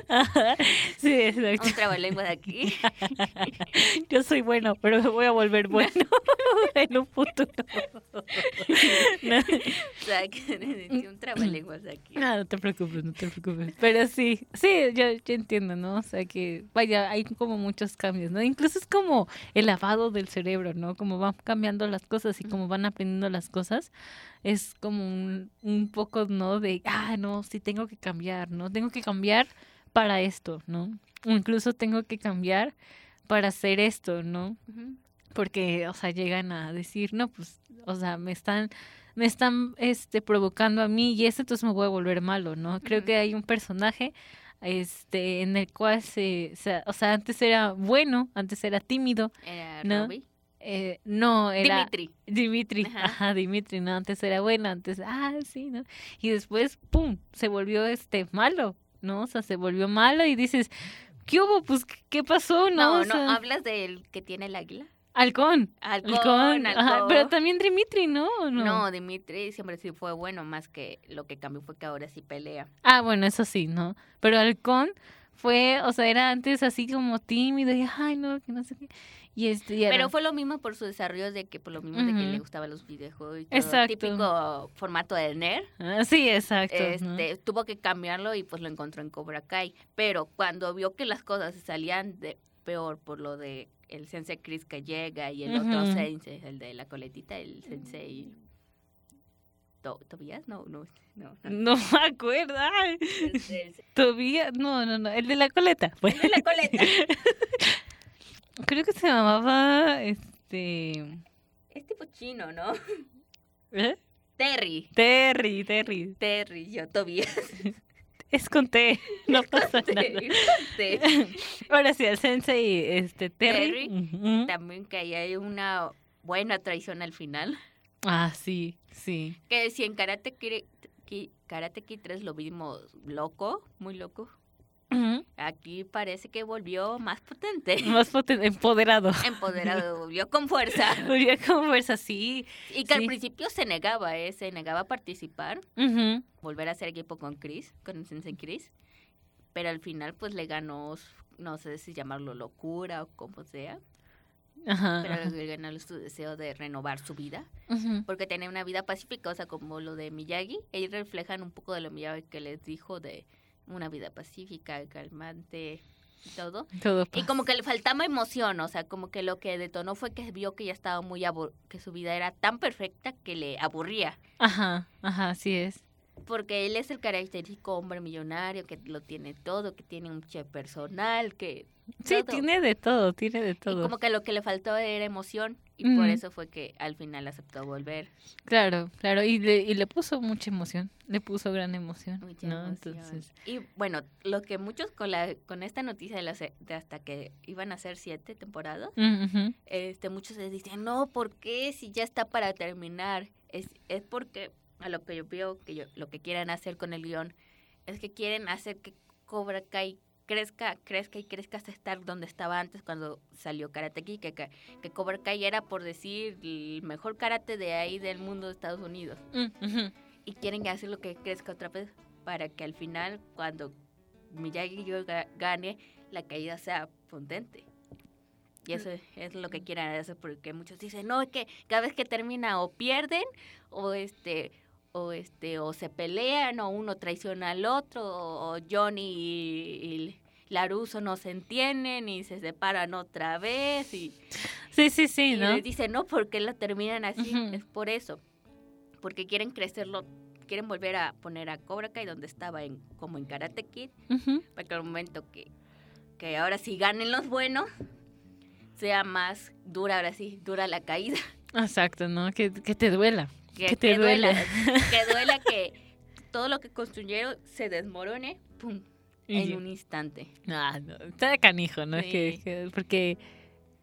Ajá, sí, exacto. Un trabalenguas aquí. Yo soy bueno, pero me voy a volver bueno en un futuro. No, o sea, que un trabalenguas aquí. no, no te preocupes, no te preocupes. Pero sí, sí, yo, yo entiendo, ¿no? O sea que, vaya, hay como muchos cambios, ¿no? Incluso es como el lavado del cerebro, ¿no? Como van cambiando las cosas y como van aprendiendo las cosas, es como un, un poco, ¿no? De, ah, no, sí tengo que cambiar, ¿no? Tengo que cambiar para esto, ¿no? O incluso tengo que cambiar para hacer esto, ¿no? Porque, o sea, llegan a decir, no, pues, o sea, me están, me están, este, provocando a mí y eso entonces me voy a volver malo, ¿no? Creo que hay un personaje, este, en el cual se, se- o sea, antes era bueno, antes era tímido, Era No, Robbie. Eh, no, era Dimitri. Dimitri, Ajá. ajá. Dimitri, ¿no? Antes era bueno, antes, ah, sí, ¿no? Y después, pum, se volvió, este, malo, ¿no? O sea, se volvió malo y dices, ¿qué hubo? Pues, ¿qué- ¿qué pasó? No, No, O no, sea, hablas del que tiene el águila. halcón. Halcón, Halcón, ajá, halcón. pero también Dimitri, ¿no? ¿O no? No, Dimitri siempre sí fue bueno, más que lo que cambió fue que ahora sí pelea. Ah, bueno, eso sí, ¿no? Pero Halcón fue, o sea, era antes así como tímido y, ay, no, que no sé qué. Y Pero fue lo mismo por su desarrollo de que por lo mismo de que le gustaban los videojuegos y todo. Exacto. Típico formato de nerd. Ah, sí, exacto. ¿no? Este, tuvo que cambiarlo y pues lo encontró en Cobra Kai. Pero cuando vio que las cosas se salían de peor por lo de el sensei Chris que llega y el otro sensei, el de la coletita, el sensei To- Tobías, no, no, no. no. No me acuerdo. Todavía, no, no, no, el de la coleta. Pues. el de la coleta. Creo que se llamaba, este... Es tipo chino, ¿no? ¿eh? Terry. Terry, Terry. Terry, yo, Tobías. Es con T, no pasa nada. Terry. Ahora sí, el sensei, este, Terry. Terry. También que ahí hay una buena traición al final. Ah, sí, sí. Que si en Karate Kid, Ki- Karate Kid 3 lo vimos loco, muy loco, Aquí parece que volvió más potente. Más potente, empoderado. Empoderado, volvió con fuerza. Volvió con fuerza, sí. Y que al principio se negaba, ¿eh? Se negaba a participar, volver a hacer equipo con Chris, con Sensei Chris. Pero al final, pues le ganó, no sé si llamarlo locura o como sea, Ajá. pero ajá. le ganó su deseo de renovar su vida. Porque tenía una vida pacífica, o sea, como lo de Miyagi, ellos reflejan un poco de lo Miyagi que les dijo de una vida pacífica, calmante y todo. Todo Y como que le faltaba emoción, o sea, como que lo que detonó fue que vio que ya estaba muy abur que su vida era tan perfecta que le aburría, Ajá, ajá, así es. porque él es el característico hombre millonario que lo tiene todo, que tiene un chef personal, que Sí, todo. tiene de todo, tiene de y todo. como que lo que le faltó era emoción y por eso fue que al final aceptó volver. Claro, claro, y le, y le puso mucha emoción, le puso gran emoción, Mucha ¿no? emoción. Entonces, Y bueno, lo que muchos con la con esta noticia de, la se- de hasta que iban a ser siete temporadas, mm, este muchos les dicen, no, ¿por qué? Si ya está para terminar. Es, es porque a lo que yo veo, que yo, lo que quieren hacer con el guion, es que quieren hacer que Cobra Kai crezca, crezca y crezca hasta estar donde estaba antes cuando salió Karate Kid, que, que, que Cobra Kai era, por decir, el mejor karate de ahí del mundo de Estados Unidos. Mm, ujú. y quieren hacerlo que crezca otra vez para que al final cuando Miyagi yo ga- gane la caída sea potente. Y eso es, es lo que quieren hacer porque muchos dicen no es que cada vez que termina o pierden o este o este o se pelean o uno traiciona al otro o, Johnny y, y Laruso no se entienden y se separan otra vez y Sí, sí, sí, y ¿no? les dice, no, porque la terminan así? Es por eso. Porque quieren crecerlo, quieren volver a poner a Cobra Kai donde estaba en, como en Karate Kid, para que al momento que, que ahora sí ganen los buenos, sea más dura, ahora sí, dura la caída. Exacto, ¿no? Que, que te duela. Que, Que te que duela, que duela que todo lo que construyeron se desmorone, pum, Y en un instante. Ah, no, está de canijo, ¿no? Es que, porque,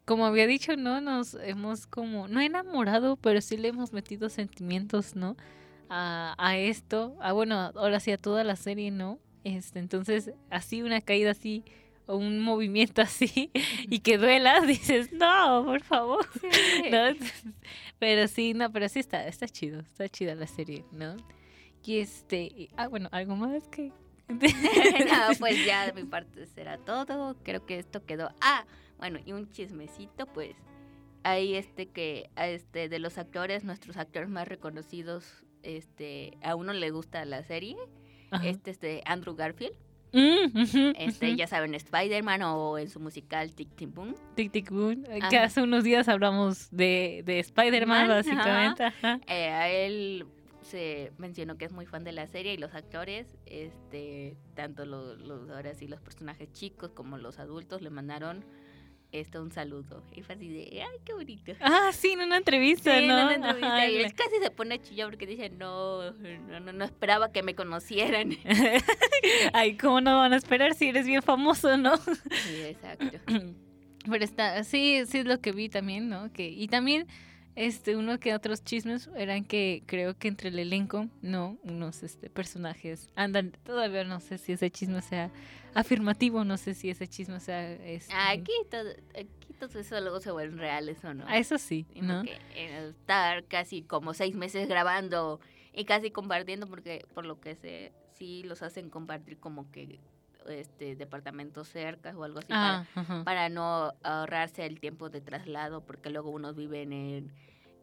como había dicho, ¿no? Nos hemos como, no enamorado, pero sí le hemos metido sentimientos, ¿no? A, a esto, a bueno, ahora sí a toda la serie, ¿no? Este, entonces, así una caída así, o un movimiento así, y que duela, dices, no, por favor. Pero sí, no, pero sí está, está chido, está chida la serie, ¿no? Y este, y- ah, bueno, algo más que... no, pues ya de mi parte será todo. Creo que esto quedó. Ah, bueno, y un chismecito, pues. Hay este que, este, de los actores, nuestros actores más reconocidos, este, a uno le gusta la serie. Ajá. Este es de Andrew Garfield. Mm, Este, ya saben, Spider-Man o en su musical Tic Tic Boom. Tic Tic Boom, eh, que hace unos días hablamos de, de Spider-Man, Man, básicamente. ajá. Eh, a él se mencionó que es muy fan de la serie y los actores, este, tanto los, los ahora sí los personajes chicos como los adultos le mandaron este un saludo. Y fue así de, ay, qué bonito. Ah, sí, en una entrevista, Sí, en ¿no? una entrevista, Ajá, y él casi se pone a chillar porque dice, no, no, no, no esperaba que me conocieran. Ay, ¿cómo no van a esperar si eres bien famoso, no? Sí, exacto. Pero está, sí, sí es lo que vi también, ¿no? Que, y también, este, uno que otros chismes eran que creo que entre el elenco, no, unos este, personajes andan, todavía no sé si ese chisme sea afirmativo, no sé si ese chisme sea, este, Aquí todo, aquí todo eso luego se vuelven reales o no. ah, eso sí, ¿no? porque, eh, estar casi como seis meses grabando y casi compartiendo porque por lo que sé sí los hacen compartir como que este, departamentos cerca o algo así Ah, para, ajá. para no ahorrarse el tiempo de traslado, porque luego unos viven en...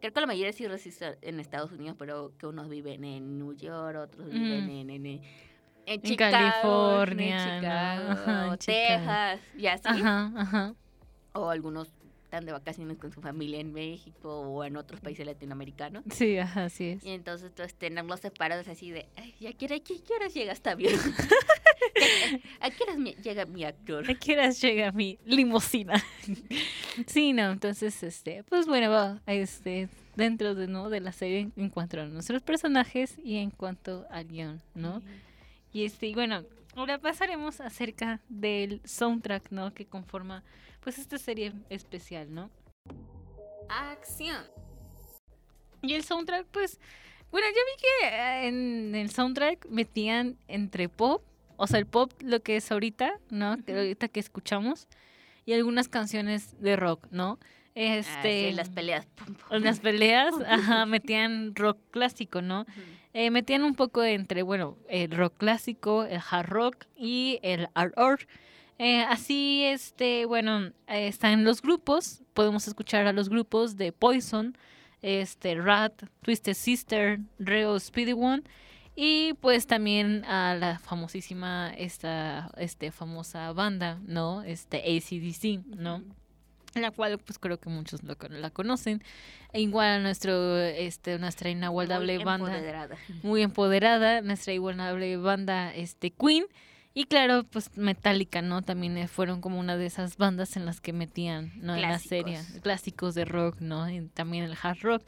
Creo que la mayoría sí resiste en Estados Unidos, pero que unos viven en New York, otros viven Ujú. en, en, en, en En Chicago, California, en ¿no? Chicago, Ajá, en Chicago. Texas, y así. Ajá, ajá. O algunos están de vacaciones con su familia en México o en otros países latinoamericanos. Sí, ajá, así es. Y entonces, entonces tenerlos separados así de, ay, ¿a qué, hora- qué- qué horas llega esta avión? ¿A qué horas llega mi actor? ¿A qué horas llega mi limusina? sí, no, entonces, este, pues bueno, va, este, dentro de, ¿no? de la serie en cuanto a nuestros personajes y en cuanto al guion, ¿no? Y este, bueno, ahora pasaremos acerca del soundtrack, ¿no? Que conforma, pues, esta serie especial, ¿no? Acción. Y el soundtrack, pues, bueno, yo vi que eh, en el soundtrack metían entre pop, o sea, el pop lo que es ahorita, ¿no? Que ahorita que escuchamos, y algunas canciones de rock, ¿no? Ah, Este, sí, las peleas. pum, pum. en las peleas, ajá, metían rock clásico, ¿no? Eh, metían un poco entre, bueno, el rock clásico, el hard rock y el art rock. Eh, así, este, bueno, eh, están los grupos. Podemos escuchar a los grupos de Poison, este, Rat, Twisted Sister, Reo Speedy One. Y pues también a la famosísima, esta, este, famosa banda, ¿no? Este, ACDC, ¿no? la cual pues creo que muchos lo la conocen. E igual a nuestro, este, nuestra inigualable Muy banda empoderada. muy empoderada, nuestra inigualable banda este Queen y claro, pues Metallica, ¿no? También eh, fueron como una de esas bandas en las que metían, ¿no? En la Clásicos. serie, clásicos de rock, ¿no? Y también el hard rock,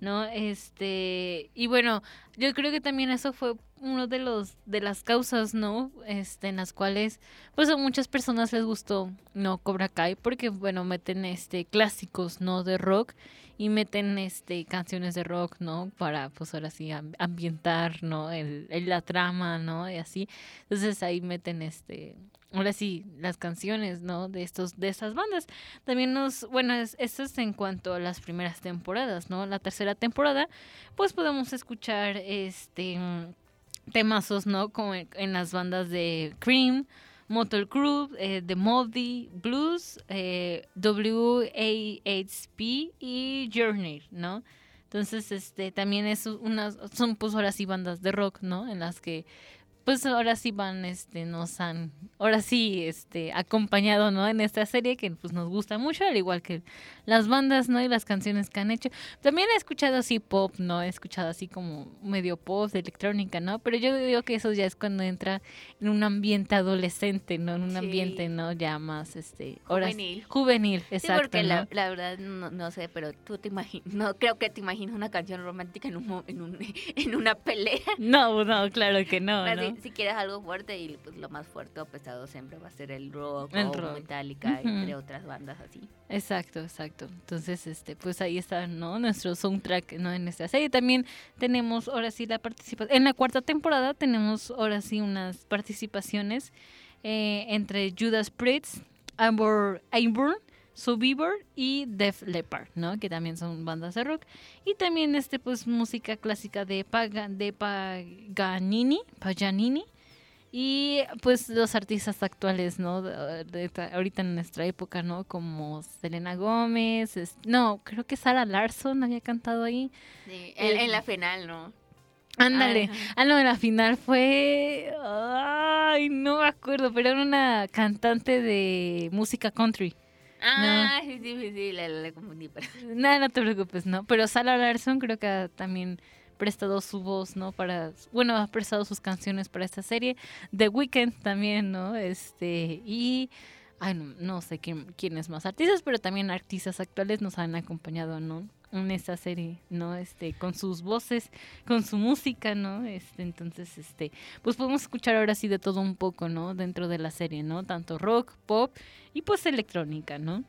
¿no? Este, y bueno, yo creo que también eso fue uno de los de las causas, ¿no? Este, en las cuales pues a muchas personas les gustó no Cobra Kai porque bueno, meten este clásicos, ¿no? de rock y meten este canciones de rock, ¿no? Para pues ahora sí am- ambientar, ¿no? El, el- la trama, ¿no? Y así. Entonces ahí meten este ahora sí las canciones, ¿no? De estos de estas bandas. También nos, bueno, es, eso es en cuanto a las primeras temporadas, ¿no? La tercera temporada, pues podemos escuchar este mm, temazos, ¿no? Como en las bandas de Cream, Motor Crew, eh, The Moldy, Blues, eh, WAHP y Journey, ¿no? Entonces, este, también es unas, son pues ahora sí bandas de rock, ¿no? En las que pues ahora sí van, este, nos han, ahora sí, este, acompañado, ¿no? En esta serie que pues nos gusta mucho, al igual que las bandas, ¿no? Y las canciones que han hecho. También he escuchado así pop, ¿no? He escuchado así como medio pop, de electrónica, ¿no? Pero yo digo que eso ya es cuando entra en un ambiente adolescente, ¿no? En un Sí. ambiente, ¿no? Ya más, este, sí- Juvenil. juvenil, Sí, exacto, porque ¿no? la, la verdad no, no sé, pero tú te imaginas, no creo que te imaginas una canción romántica en un, en, un, en una pelea. No, no, claro que no, Así, ¿no? Si quieres algo fuerte y pues lo más fuerte o pesado siempre va a ser el rock El o rock. Metallica, entre otras bandas así. Exacto, exacto. Entonces, este, pues ahí está, ¿no? Nuestro soundtrack, ¿no? En esta serie también tenemos, ahora sí, la participación. En la cuarta temporada tenemos, ahora sí, unas participaciones eh, entre Judas Priest, Amber, Airborne, Survivor y Def Leppard, ¿no? Que también son bandas de rock. Y también, este, pues, música clásica de, Paga, de Paganini, Paganini. Y pues los artistas actuales, ¿no? De, de- de- ahorita en nuestra época, ¿no? Como Selena Gómez, es- no, creo que Sara Larson había cantado ahí. Sí, en, en la final, ¿no? Ándale. Ajá. Ah, no, en la final fue... Ay, no me acuerdo, pero era una cantante de música country. Ah, sí, sí, sí, sí, la, la- la confundí, pero... Nada, no te preocupes, ¿no? Pero Sara Larson creo que ha también prestado su voz, ¿no? Para, bueno, ha prestado sus canciones para esta serie. The Weeknd también, ¿no? Este, y, ay, no, no sé quién, quiénes más artistas, pero también artistas actuales nos han acompañado, ¿no? En esta serie, ¿no? Este, con sus voces, con su música, ¿no? Este, entonces, este, pues podemos escuchar ahora sí de todo un poco, ¿no? Dentro de la serie, ¿no? Tanto rock, pop y pues electrónica, ¿no?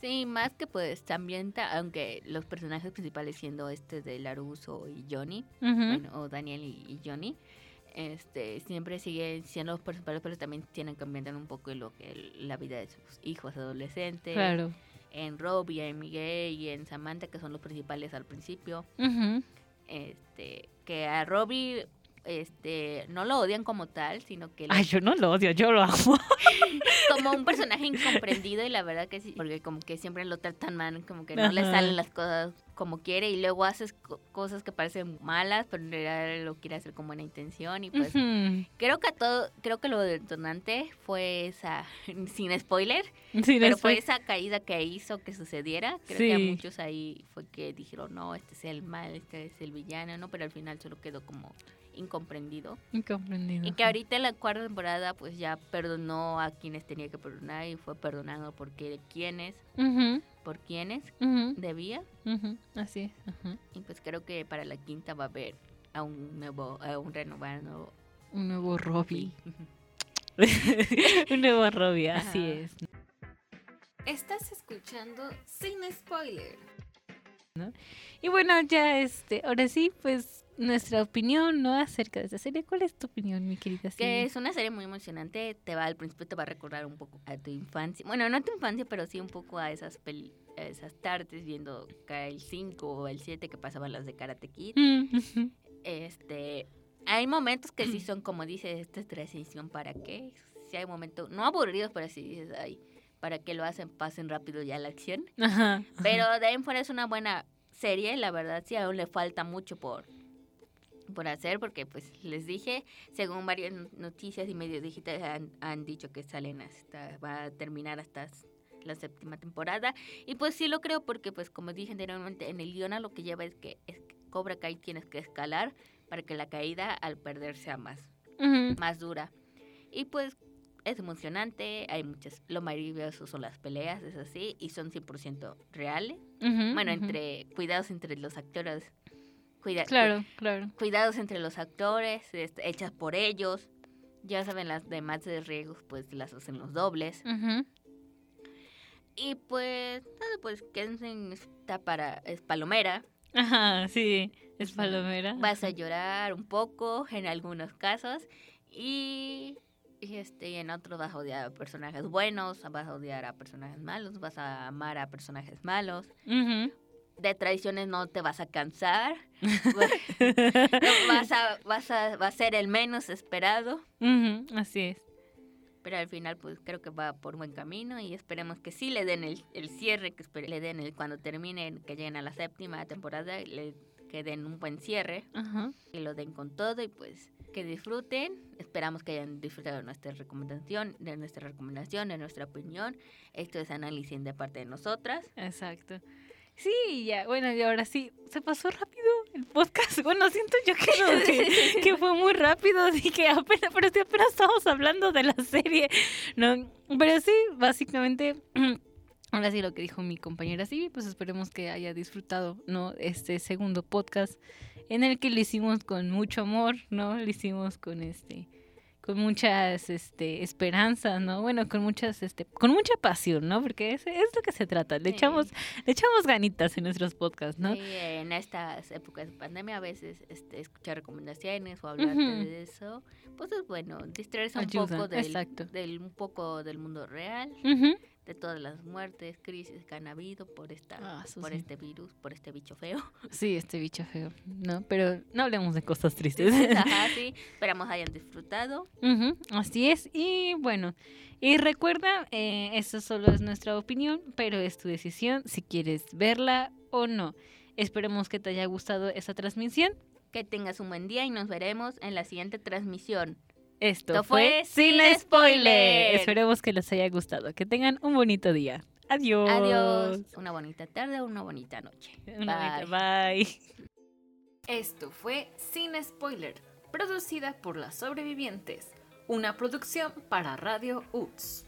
Sí, más que pues también, ta- aunque los personajes principales siendo este de Laruso y Johnny, bueno, o Daniel y, y Johnny, este, siempre siguen siendo los principales, pero también tienen que ambientar un poco lo que la vida de sus hijos adolescentes. Claro. En Robbie, en Miguel y en Samantha, que son los principales al principio. Este, que a Robbie este, no lo odian como tal, sino que lo- Ay, yo no lo odio, yo lo amo. como un personaje incomprendido y la verdad que sí, porque como que siempre lo tratan mal, como que no le salen las cosas como quiere y luego haces co- cosas que parecen malas, pero en realidad lo quiere hacer con buena intención y pues creo que a todo, creo que lo detonante fue esa, sin spoiler, pero fue esa caída que hizo que sucediera. Creo que a muchos ahí fue que dijeron, no, este es el mal, este es el villano, ¿no? Pero al final solo quedó como incomprendido. Incomprendido. Y que ahorita en la cuarta temporada pues ya perdonó a quienes tenía que perdonar y fue perdonado porque quienes, Ujú, por quienes debía. Así es. Y pues creo que para la quinta va a haber a un nuevo, a un renovado. Un nuevo Robbie. Un nuevo Robbie, así Ajá. es. Estás escuchando Sin Spoiler. Y bueno, ya este, ahora sí, pues nuestra opinión, ¿no? Acerca de esta serie. ¿Cuál es tu opinión, mi querida Que es una serie muy emocionante, te va al principio te va a recordar un poco a tu infancia. Bueno, no a tu infancia, pero sí un poco a esas peli- a esas tardes viendo el 5 o el 7 que pasaban las de Karate Kid. Mm. Este, hay momentos que sí son como dice esta es transición para qué. Sí hay momentos no aburridos, pero sí dices, ay, para qué lo hacen, pasen rápido ya la acción. Ajá. Pero de ahí en fuera es una buena serie, la verdad sí aún le falta mucho por por hacer porque pues les dije, según varias no- noticias y medios digitales han, han dicho que salen hasta va a terminar hasta la séptima temporada y pues sí lo creo porque pues como dije anteriormente en el guion lo que lleva es que, es que Cobra Kai tienes que escalar para que la caída al perder sea más Ujú. más dura. Y pues es emocionante, hay muchas, lo maravilloso son las peleas, es así, y son 100% reales. Ujú, Bueno, ujú. entre cuidados entre los actores, cuida- Claro, claro. cuidados entre los actores, este, hechas por ellos. Ya saben, las demás de riesgos, pues las hacen los dobles. Y pues, nada, pues quédense en esta para, es palomera. Ajá, sí, es palomera. Vas a llorar un poco en algunos casos y, y, este, y en otros vas a odiar a personajes buenos, vas a odiar a personajes malos, vas a amar a personajes malos. Ujú. De tradiciones no te vas a cansar, vas a, vas a, va a ser el menos esperado, Así es. pero al final pues creo que va por buen camino y esperemos que sí le den el, el cierre, que le den el cuando terminen, que lleguen a la séptima temporada, le que den un buen cierre. Ajá. que lo den con todo y pues que disfruten. Esperamos que hayan disfrutado de nuestra recomendación, de nuestra recomendación, de nuestra opinión. Esto es análisis de parte de nosotras. Exacto. Sí, ya, bueno, y ahora sí, se pasó rápido el podcast. Bueno, siento yo que, no, que, que fue muy rápido, así que apenas, pero sí, apenas estamos hablando de la serie, ¿no? Pero sí, básicamente, ahora sí lo que dijo mi compañera Sibi, pues esperemos que haya disfrutado, ¿no? Este segundo podcast en el que lo hicimos con mucho amor, ¿no? Lo hicimos con este con muchas este esperanzas, ¿no? Bueno, con muchas este con mucha pasión, ¿no? Porque es, es lo que se trata. Le Sí. echamos le echamos ganitas en nuestros podcasts, ¿no? Y en estas épocas de pandemia a veces este, escuchar recomendaciones o hablar de eso, pues es bueno, distraerse un Ayuda, poco del, del un poco del mundo real. De todas las muertes, crisis que han habido por esta Ah, por sí. este virus, por este bicho feo. Sí, este bicho feo, ¿no? Pero no hablemos de cosas tristes. Ajá, sí, esperamos hayan disfrutado. Así es. Y bueno, y recuerda, eh, eso solo es nuestra opinión, pero es tu decisión si quieres verla o no. Esperemos que te haya gustado esta transmisión. Que tengas un buen día y nos veremos en la siguiente transmisión. Esto Esto fue Sin Sin Spoiler. Spoiler. Esperemos que les haya gustado. Que tengan un bonito día. Adiós. Adiós. Una bonita tarde, una bonita noche. Una Bye. bonita- Bye. Esto fue Sin Spoiler, producida por Las Sobrevivientes, una producción para Radio UTS.